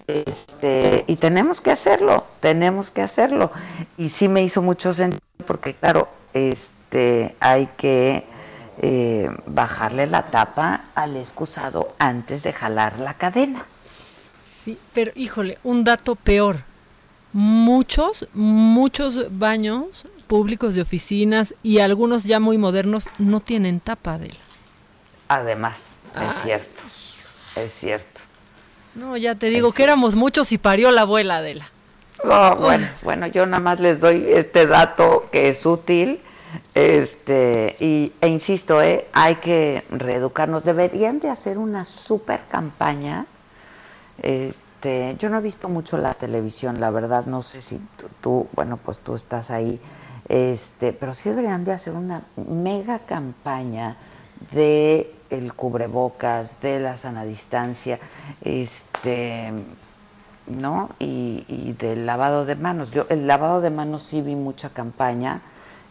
Speaker 2: Este, y tenemos que hacerlo, tenemos que hacerlo. Y sí me hizo mucho sentido porque, claro, este, hay que eh, bajarle la tapa al excusado antes de jalar la cadena.
Speaker 18: Sí, pero híjole, un dato peor. Muchos, muchos baños públicos de oficinas y algunos ya muy modernos no tienen tapa de
Speaker 2: Además, es cierto. Es cierto.
Speaker 18: No, ya te digo que éramos muchos y parió la abuela Adela.
Speaker 2: Oh, bueno, bueno, yo nada más les doy este dato que es útil. Este, y, e insisto, ¿eh? hay que reeducarnos. Deberían de hacer una super campaña. Este, yo no he visto mucho la televisión, la verdad, no sé si tú, bueno, pues tú estás ahí. Este, pero sí deberían de hacer una mega campaña de el cubrebocas, de la sana distancia, este, ¿no? Y, y, del lavado de manos. Yo el lavado de manos sí vi mucha campaña,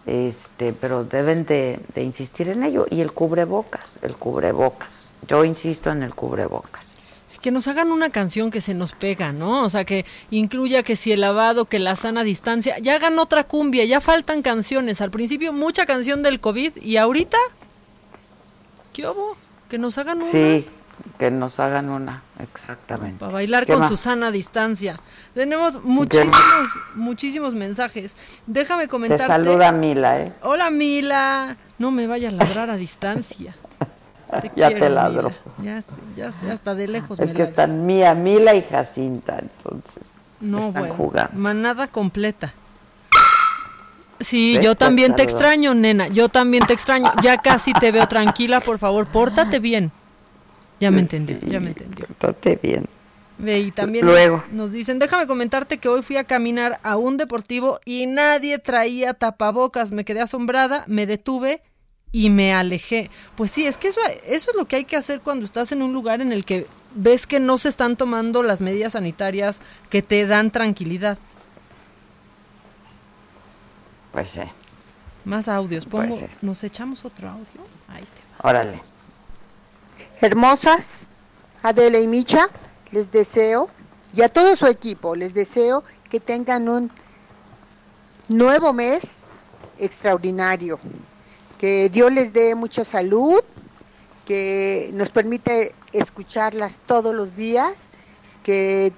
Speaker 2: este, pero deben de, de insistir en ello. Y el cubrebocas, el cubrebocas. Yo insisto en el cubrebocas.
Speaker 18: Es que nos hagan una canción que se nos pega, ¿no? O sea, que incluya que si el lavado, que la sana distancia, ya hagan otra cumbia, ya faltan canciones. Al principio mucha canción del COVID y ahorita ¿Qué hubo? Que nos hagan una.
Speaker 2: Sí, que nos hagan una, exactamente.
Speaker 18: Para bailar con Susana distancia. Tenemos muchísimos, muchísimos mensajes. Déjame comentar.
Speaker 2: Te saluda Mila, ¿eh?
Speaker 18: Hola Mila. No me vayas a ladrar a distancia.
Speaker 2: ya te ladro.
Speaker 18: Ya sé, ya sé, hasta de lejos.
Speaker 2: Es que están Mía, Mila y Jacinta, entonces.
Speaker 18: No,
Speaker 2: están
Speaker 18: bueno.
Speaker 2: jugando.
Speaker 18: Manada completa. Sí, yo también te extraño, nena. Yo también te extraño. Ya casi te veo tranquila, por favor, pórtate bien. Ya me entendió, ya me entendió.
Speaker 2: Pórtate bien.
Speaker 18: Ve, y también
Speaker 2: Luego.
Speaker 18: Nos, nos dicen, déjame comentarte que hoy fui a caminar a un deportivo y nadie traía tapabocas. Me quedé asombrada, me detuve y me alejé. Pues sí, es que eso, eso es lo que hay que hacer cuando estás en un lugar en el que ves que no se están tomando las medidas sanitarias que te dan tranquilidad.
Speaker 2: Pues sí.
Speaker 18: Más audios. Pongo,
Speaker 2: Pues sí.
Speaker 18: ¿Nos echamos otro audio? Ahí te
Speaker 2: Órale.
Speaker 25: Hermosas, Adela y Micha, les deseo, y a todo su equipo, les deseo que tengan un nuevo mes extraordinario. Que Dios les dé mucha salud, que nos permite escucharlas todos los días, que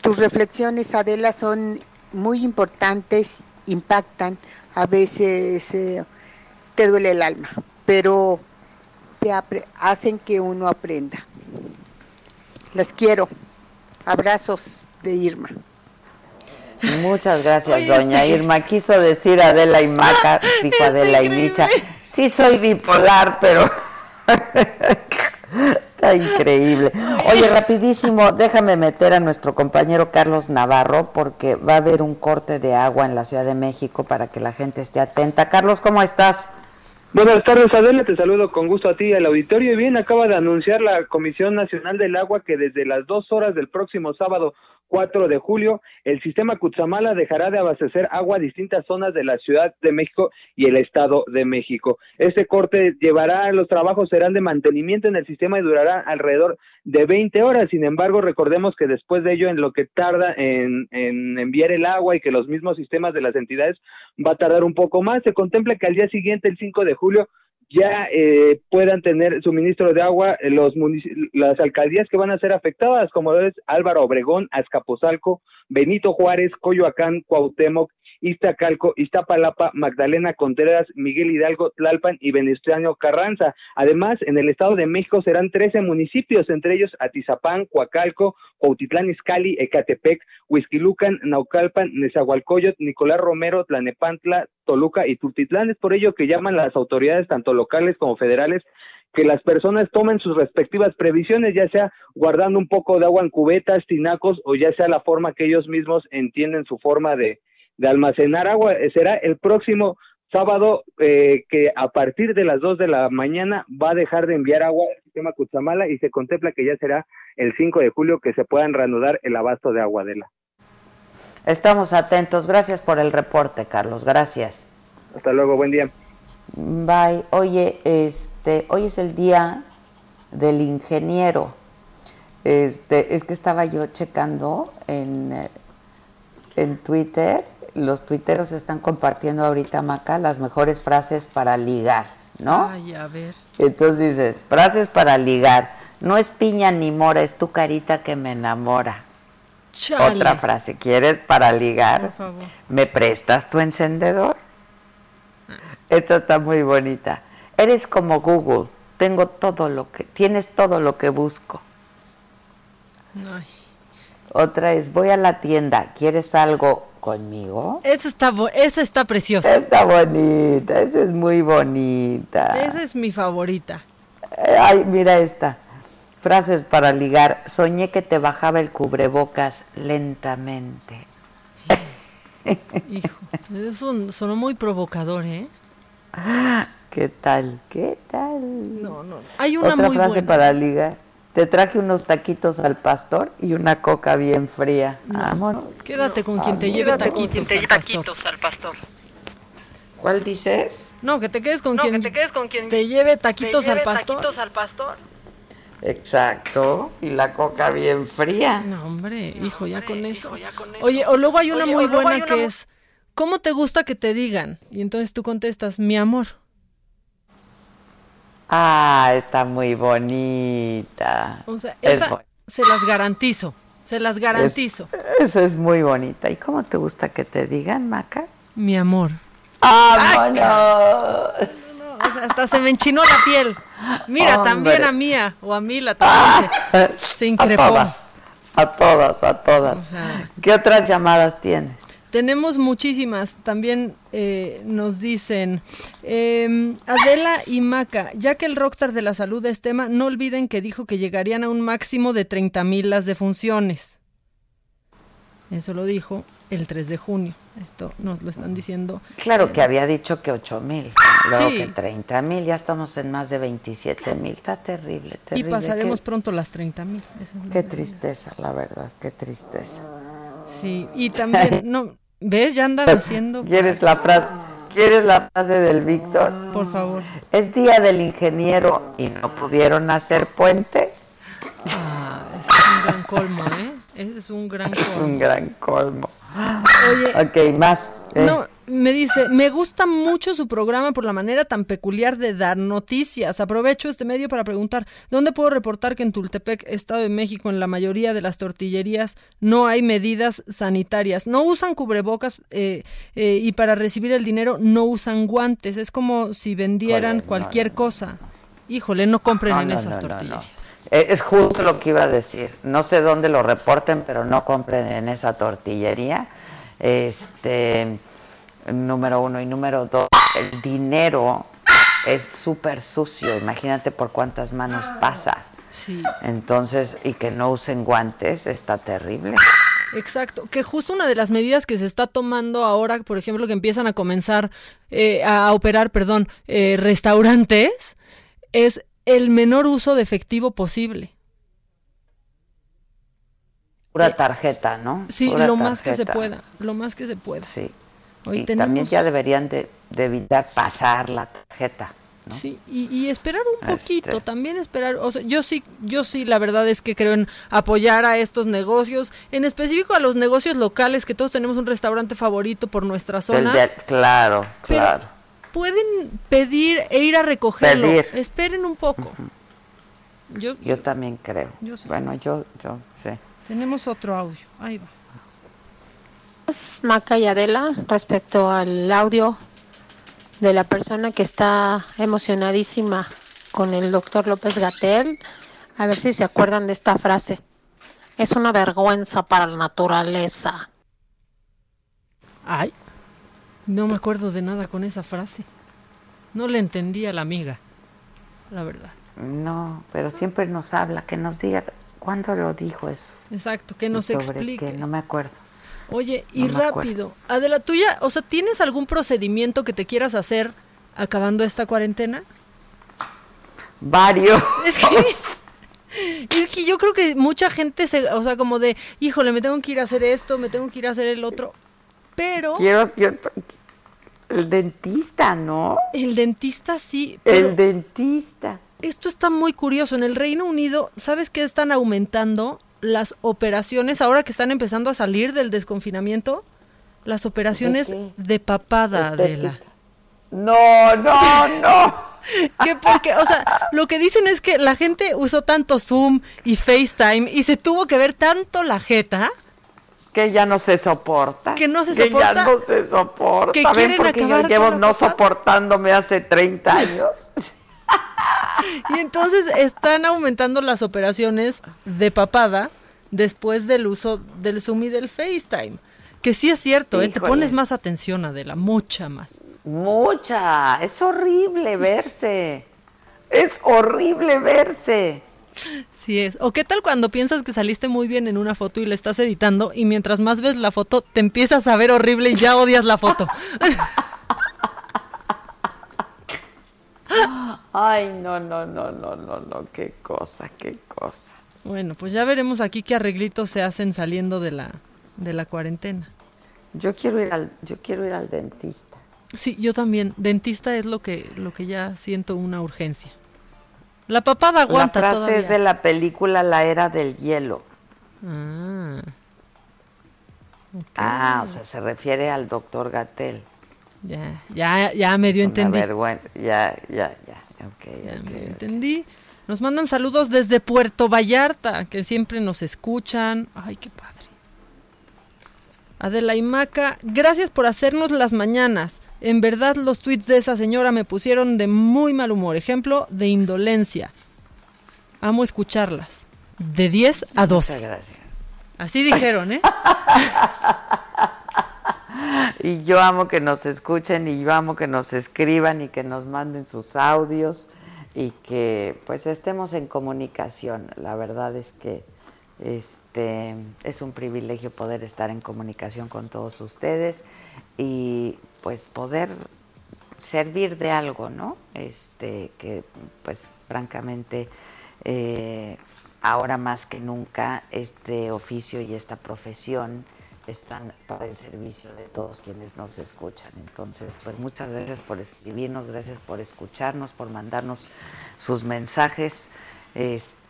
Speaker 25: tus reflexiones, Adela, son muy importantes, impactan, a veces eh, te duele el alma, pero hacen que uno aprenda. Las quiero. Abrazos de Irma.
Speaker 2: Muchas gracias,
Speaker 25: Oye,
Speaker 2: doña Irma. Quiso decir Adela y Maca, dijo Adela y Micha. Sí soy bipolar, pero está increíble. Oye, rapidísimo, déjame meter a nuestro compañero Carlos Navarro porque va a haber un corte de agua en la Ciudad de México para que la gente esté atenta. Carlos, ¿cómo estás?
Speaker 10: Buenas tardes, Adela. Te saludo con gusto a ti y al auditorio. Y bien, acaba de anunciar la Comisión Nacional del Agua que desde las dos horas del próximo sábado 4 de julio, el sistema Cutzamala dejará de abastecer agua a distintas zonas de la Ciudad de México y el Estado de México. Este corte llevará, los trabajos serán de mantenimiento en el sistema y durará alrededor de 20 horas. Sin embargo, recordemos que después de ello, en lo que tarda en, en enviar el agua y que los mismos sistemas de las entidades va a tardar un poco más, se contempla que al día siguiente, el 5 de julio, ya eh, puedan tener suministro de agua eh, los las alcaldías que van a ser afectadas, como es Álvaro Obregón, Azcapotzalco, Benito Juárez, Coyoacán, Cuauhtémoc, Iztacalco, Iztapalapa, Magdalena Contreras, Miguel Hidalgo, Tlalpan y Venustiano Carranza. Además, en el Estado de México serán 13 municipios, entre ellos Atizapán, Coacalco, Cuautitlán Izcalli, Ecatepec, Huizquilucan, Naucalpan, Nezahualcóyotl, Nicolás Romero, Tlanepantla, Toluca y Tultitlán. Es por ello que llaman las autoridades, tanto locales como federales, que las personas tomen sus respectivas previsiones, ya sea guardando un poco de agua en cubetas, tinacos, o ya sea la forma que ellos mismos entienden su forma de, de almacenar agua. Eh, Será el próximo sábado eh, que a partir de las 2 de la mañana va a dejar de enviar agua al sistema Cutzamala y se contempla que ya será el 5 de julio que se puedan reanudar el abasto de agua de la.
Speaker 2: Estamos atentos. Gracias por el reporte, Carlos. Gracias.
Speaker 10: Hasta luego, buen día.
Speaker 2: Bye. Oye, este, hoy es el día del ingeniero. Este, es que estaba yo checando en, eh, en Twitter. Los tuiteros están compartiendo ahorita, Maca, las mejores frases para ligar, ¿no?
Speaker 18: Ay, a ver.
Speaker 2: Entonces dices, frases para ligar. No es piña ni mora, es tu carita que me enamora.
Speaker 18: Chale.
Speaker 2: Otra frase, ¿quieres para ligar?
Speaker 18: Por favor.
Speaker 2: ¿Me prestas tu encendedor? Esta está muy bonita. Eres como Google, tengo todo lo que, tienes todo lo que busco.
Speaker 18: Ay.
Speaker 2: Otra es, voy a la tienda, ¿quieres algo conmigo?
Speaker 18: Esa está, esa está preciosa.
Speaker 2: Está bonita, esa es muy bonita.
Speaker 18: Esa es mi favorita.
Speaker 2: Eh, Ay, mira esta. Frases para ligar. Soñé que te bajaba el cubrebocas lentamente.
Speaker 18: Hijo, eso sonó muy provocador, ¿eh?
Speaker 2: ¿Qué tal? ¿Qué tal?
Speaker 18: No, no. Hay una
Speaker 2: Otra
Speaker 18: muy
Speaker 2: frase
Speaker 18: buena.
Speaker 2: para ligar. Te traje unos taquitos al pastor y una coca bien fría. Vámonos.
Speaker 18: Quédate con quien te lleve taquitos, al pastor.
Speaker 2: ¿Cuál dices?
Speaker 18: No, que te quedes con quien te lleve taquitos al pastor.
Speaker 2: Exacto. Y la coca bien fría.
Speaker 18: No, hombre, hijo, ya con eso. Oye, o luego hay una
Speaker 2: Oye,
Speaker 18: muy buena
Speaker 2: una
Speaker 18: que es, ¿cómo te gusta que te digan? Y entonces tú contestas, mi amor.
Speaker 2: Ah, está muy bonita.
Speaker 18: O sea,
Speaker 2: Es
Speaker 18: se las garantizo, se las garantizo.
Speaker 2: Es- Eso es muy bonita. ¿Y cómo te gusta que te digan, Maca?
Speaker 18: Mi amor.
Speaker 2: ¡Vámonos!
Speaker 18: O sea, hasta se me enchinó la piel. Mira,
Speaker 2: Hombre.
Speaker 18: también a Mía o a Mila también se, se increpó.
Speaker 2: A todas, a todas, a todas.
Speaker 18: O sea-
Speaker 2: ¿Qué otras llamadas tienes?
Speaker 18: Tenemos muchísimas. También eh, nos dicen eh, Adela y Maca, ya que el rockstar de la salud es tema, no olviden que dijo que llegarían a un máximo de 30 mil las defunciones. Eso lo dijo el 3 de junio. Esto nos lo están diciendo.
Speaker 2: Claro que había dicho que 8 mil, luego
Speaker 18: Sí.
Speaker 2: que 30 mil, ya estamos en más de 27 mil. Está terrible,
Speaker 18: Y
Speaker 2: terrible.
Speaker 18: pasaremos
Speaker 2: Qué,
Speaker 18: pronto las 30 mil.
Speaker 2: qué tristeza, la verdad, qué tristeza.
Speaker 18: Sí, y también, no, ¿ves? Ya andan haciendo.
Speaker 2: ¿Quieres la frase? ¿Quieres la frase del Víctor?
Speaker 18: Por favor.
Speaker 2: Es día del ingeniero y no pudieron hacer puente.
Speaker 18: Ah, es un gran colmo, ¿eh? Es un gran
Speaker 2: Es
Speaker 18: colmo.
Speaker 2: un gran colmo.
Speaker 18: Oye,
Speaker 2: Ok, más. eh.
Speaker 18: No, me dice, me gusta mucho su programa por la manera tan peculiar de dar noticias. Aprovecho este medio para preguntar, ¿dónde puedo reportar que en Tultepec, Estado de México, en la mayoría de las tortillerías no hay medidas sanitarias? No usan cubrebocas eh, eh, y para recibir el dinero no usan guantes. Es como si vendieran
Speaker 2: no,
Speaker 18: cualquier cosa. Híjole, no compren
Speaker 2: No,
Speaker 18: en esas tortillerías.
Speaker 2: Eh, Es justo lo que iba a decir. No sé dónde lo reporten, pero no compren en esa tortillería. Este, número uno. Y número dos, el dinero es súper sucio. Imagínate por cuántas manos pasa.
Speaker 18: Sí.
Speaker 2: Entonces, y que no usen guantes, está terrible.
Speaker 18: Exacto, que justo una de las medidas que se está tomando ahora, por ejemplo, que empiezan a comenzar eh, a operar, perdón, eh, restaurantes, es el menor uso de efectivo posible.
Speaker 2: Pura tarjeta, ¿no?
Speaker 18: Eh, Sí,
Speaker 2: Pura
Speaker 18: lo más que se pueda, lo más que se pueda.
Speaker 2: Sí.
Speaker 18: Hoy
Speaker 2: y
Speaker 18: tenemos-
Speaker 2: también ya deberían de, de evitar pasar la tarjeta.
Speaker 18: Sí, y, y esperar un
Speaker 2: Este.
Speaker 18: poquito, también esperar, o sea, yo sí, yo sí, la verdad es que creo en apoyar a estos negocios, en específico a los negocios locales, que todos tenemos un restaurante favorito por nuestra zona.
Speaker 2: de- claro,
Speaker 18: Pero-
Speaker 2: claro.
Speaker 18: Pueden pedir e ir a recogerlo.
Speaker 2: Pedir.
Speaker 18: Esperen un poco. Yo,
Speaker 2: Yo también creo.
Speaker 18: Yo sí
Speaker 2: bueno, yo, yo sé.
Speaker 18: tenemos otro audio. Ahí va.
Speaker 26: Maca y Adela respecto al audio de la persona que está emocionadísima con el doctor López Gatel. A ver si se acuerdan de esta frase. Es una vergüenza para la naturaleza.
Speaker 18: Ay, no me acuerdo de nada con esa frase. No le entendí a la amiga, la verdad.
Speaker 2: No, pero siempre nos habla, que nos diga cuándo lo dijo eso.
Speaker 18: Exacto, que nos
Speaker 2: ¿Y sobre
Speaker 18: explique.
Speaker 2: No me acuerdo.
Speaker 18: Oye, y
Speaker 2: No
Speaker 18: rápido, Adela, tuya, o sea, ¿tienes algún procedimiento que te quieras hacer acabando esta cuarentena?
Speaker 2: Varios.
Speaker 18: Es que, es que yo creo que mucha gente se, o sea, como de, híjole, me tengo que ir a hacer esto, me tengo que ir a hacer el otro, pero
Speaker 2: Quiero, el dentista, ¿no?
Speaker 18: el dentista sí, pero
Speaker 2: El dentista.
Speaker 18: esto está muy curioso. En el Reino Unido, ¿sabes qué están aumentando las operaciones ahora que están empezando a salir del desconfinamiento? Las operaciones de papada,
Speaker 2: Estética.
Speaker 18: Adela.
Speaker 2: No, no, no.
Speaker 18: que porque, o sea, lo que dicen es que la gente usó tanto Zoom y FaceTime y se tuvo que ver tanto la jeta
Speaker 2: que ya no se soporta.
Speaker 18: Que no se soporta.
Speaker 2: Que ya no se soporta.
Speaker 18: Que quieren
Speaker 2: porque
Speaker 18: acabar
Speaker 2: yo llevo
Speaker 18: con
Speaker 2: no soportándome hace 30 años.
Speaker 18: Y entonces están aumentando las operaciones de papada después del uso del Zoom y del FaceTime. Que sí es cierto, ¿eh? te pones más atención, Adela, mucha más.
Speaker 2: Mucha. Es horrible verse. Es horrible verse.
Speaker 18: Sí es. ¿O qué tal cuando piensas que saliste muy bien en una foto y la estás editando y mientras más ves la foto te empiezas a ver horrible y ya odias la foto?
Speaker 2: Ay, no, no, no, no, no, no, qué cosa, qué cosa.
Speaker 18: Bueno, pues ya veremos aquí qué arreglitos se hacen saliendo de la, de la cuarentena.
Speaker 2: Yo quiero ir al, yo quiero ir al dentista.
Speaker 18: Sí, yo también. Dentista es lo que, lo que ya siento una urgencia. La papada aguanta
Speaker 2: la frase
Speaker 18: todavía.
Speaker 2: es de la película La Era del Hielo.
Speaker 18: Ah.
Speaker 2: Ah, o sea, se refiere al doctor Gatel.
Speaker 18: Ya, ya, ya medio
Speaker 2: una
Speaker 18: entendí.
Speaker 2: vergüenza. Ya, ya, ya. Ok,
Speaker 18: Ya
Speaker 2: ok,
Speaker 18: medio entendí. Nos mandan saludos desde Puerto Vallarta, que siempre nos escuchan. Ay, qué padre. Adela y Maca, gracias por hacernos las mañanas. En verdad los tweets de esa señora me pusieron de muy mal humor. Ejemplo de indolencia. Amo escucharlas. De 10 a 12.
Speaker 2: Muchas gracias.
Speaker 18: Así dijeron, ¿eh?
Speaker 2: Y yo amo que nos escuchen y yo amo que nos escriban y que nos manden sus audios y que pues estemos en comunicación. La verdad es que este es un privilegio poder estar en comunicación con todos ustedes y pues poder servir de algo, ¿no? Este que pues francamente eh, ahora más que nunca este oficio y esta profesión están para el servicio de todos quienes nos escuchan. Entonces, pues muchas gracias por escribirnos, gracias por escucharnos, por mandarnos sus mensajes. Este,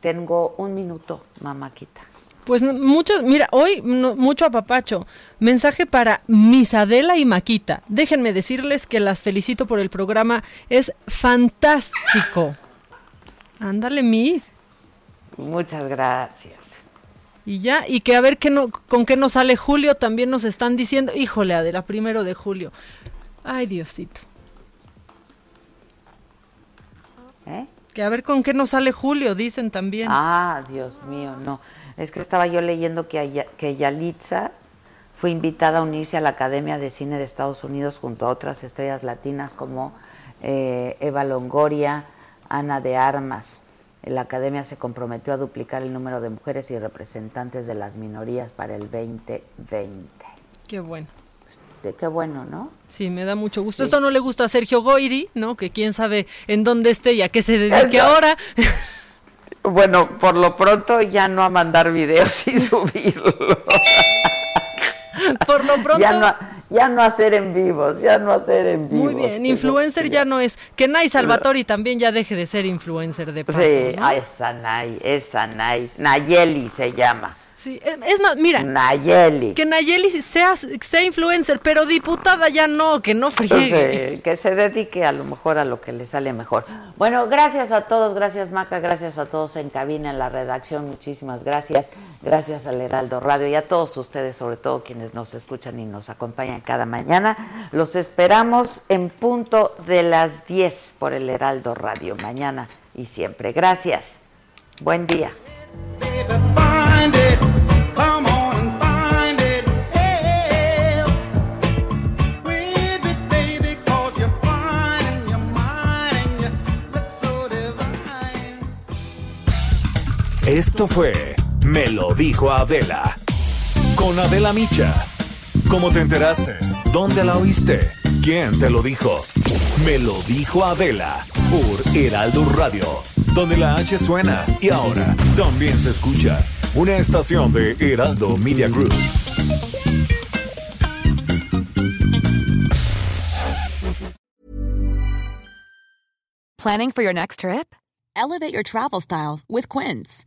Speaker 2: tengo un minuto, mamáquita.
Speaker 18: Pues muchos, mira, hoy no- mucho apapacho. Mensaje para Misadela y Maquita. Déjenme decirles que las felicito por el programa. Es fantástico. Ándale, Miss.
Speaker 2: Muchas gracias.
Speaker 18: Y ya, y que a ver qué no, con qué nos sale Julio, también nos están diciendo, híjole, Adela, primero de julio. Ay, Diosito.
Speaker 2: ¿Eh?
Speaker 18: Que a ver con qué nos sale Julio, dicen también.
Speaker 2: Ah, Dios mío, no. Es que estaba yo leyendo que, Aya- que Yalitza fue invitada a unirse a la Academia de Cine de Estados Unidos junto a otras estrellas latinas como eh, Eva Longoria, Ana de Armas. La Academia se comprometió a duplicar el número de mujeres y representantes de las minorías para el 2020.
Speaker 18: Qué bueno.
Speaker 2: De qué bueno, ¿no?
Speaker 18: Sí, me da mucho gusto.
Speaker 2: Sí.
Speaker 18: Esto no le gusta a Sergio Goiri, ¿no? Que quién sabe en dónde esté y a qué se dedique
Speaker 2: Eso.
Speaker 18: ahora.
Speaker 2: Bueno, por lo pronto ya no a mandar videos y subirlos.
Speaker 18: por lo pronto.
Speaker 2: Ya no, a- ya no hacer en vivos, ya no hacer en vivos.
Speaker 18: Muy bien, influencer
Speaker 2: no-
Speaker 18: ya no es. Que Nay Salvatori también ya deje de ser influencer de paso.
Speaker 2: Sí,
Speaker 18: ¿no?
Speaker 2: ah, esa Nay, esa Nay. Nayeli se llama.
Speaker 18: Sí, es, es más, mira.
Speaker 2: Nayeli.
Speaker 18: Que Nayeli sea, sea influencer, pero diputada ya no, que no friegue.
Speaker 2: Sí, que se dedique a lo mejor a lo que le sale mejor. Bueno, gracias a todos, gracias Maca, gracias a todos en cabina, en la redacción, muchísimas gracias. Gracias al Heraldo Radio y a todos ustedes, sobre todo quienes nos escuchan y nos acompañan cada mañana. Los esperamos en punto de las 10 por el Heraldo Radio, mañana y siempre. Gracias. Buen día.
Speaker 1: Esto fue Me lo dijo Adela. Con Adela Micha. ¿Cómo te enteraste? ¿Dónde la oíste? ¿Quién te lo dijo? Me lo dijo Adela por Heraldo Radio, donde la H suena y ahora también se escucha. Una estación de Heraldo Media Group.
Speaker 27: Planning for your next trip? Elevate your travel style with Quince.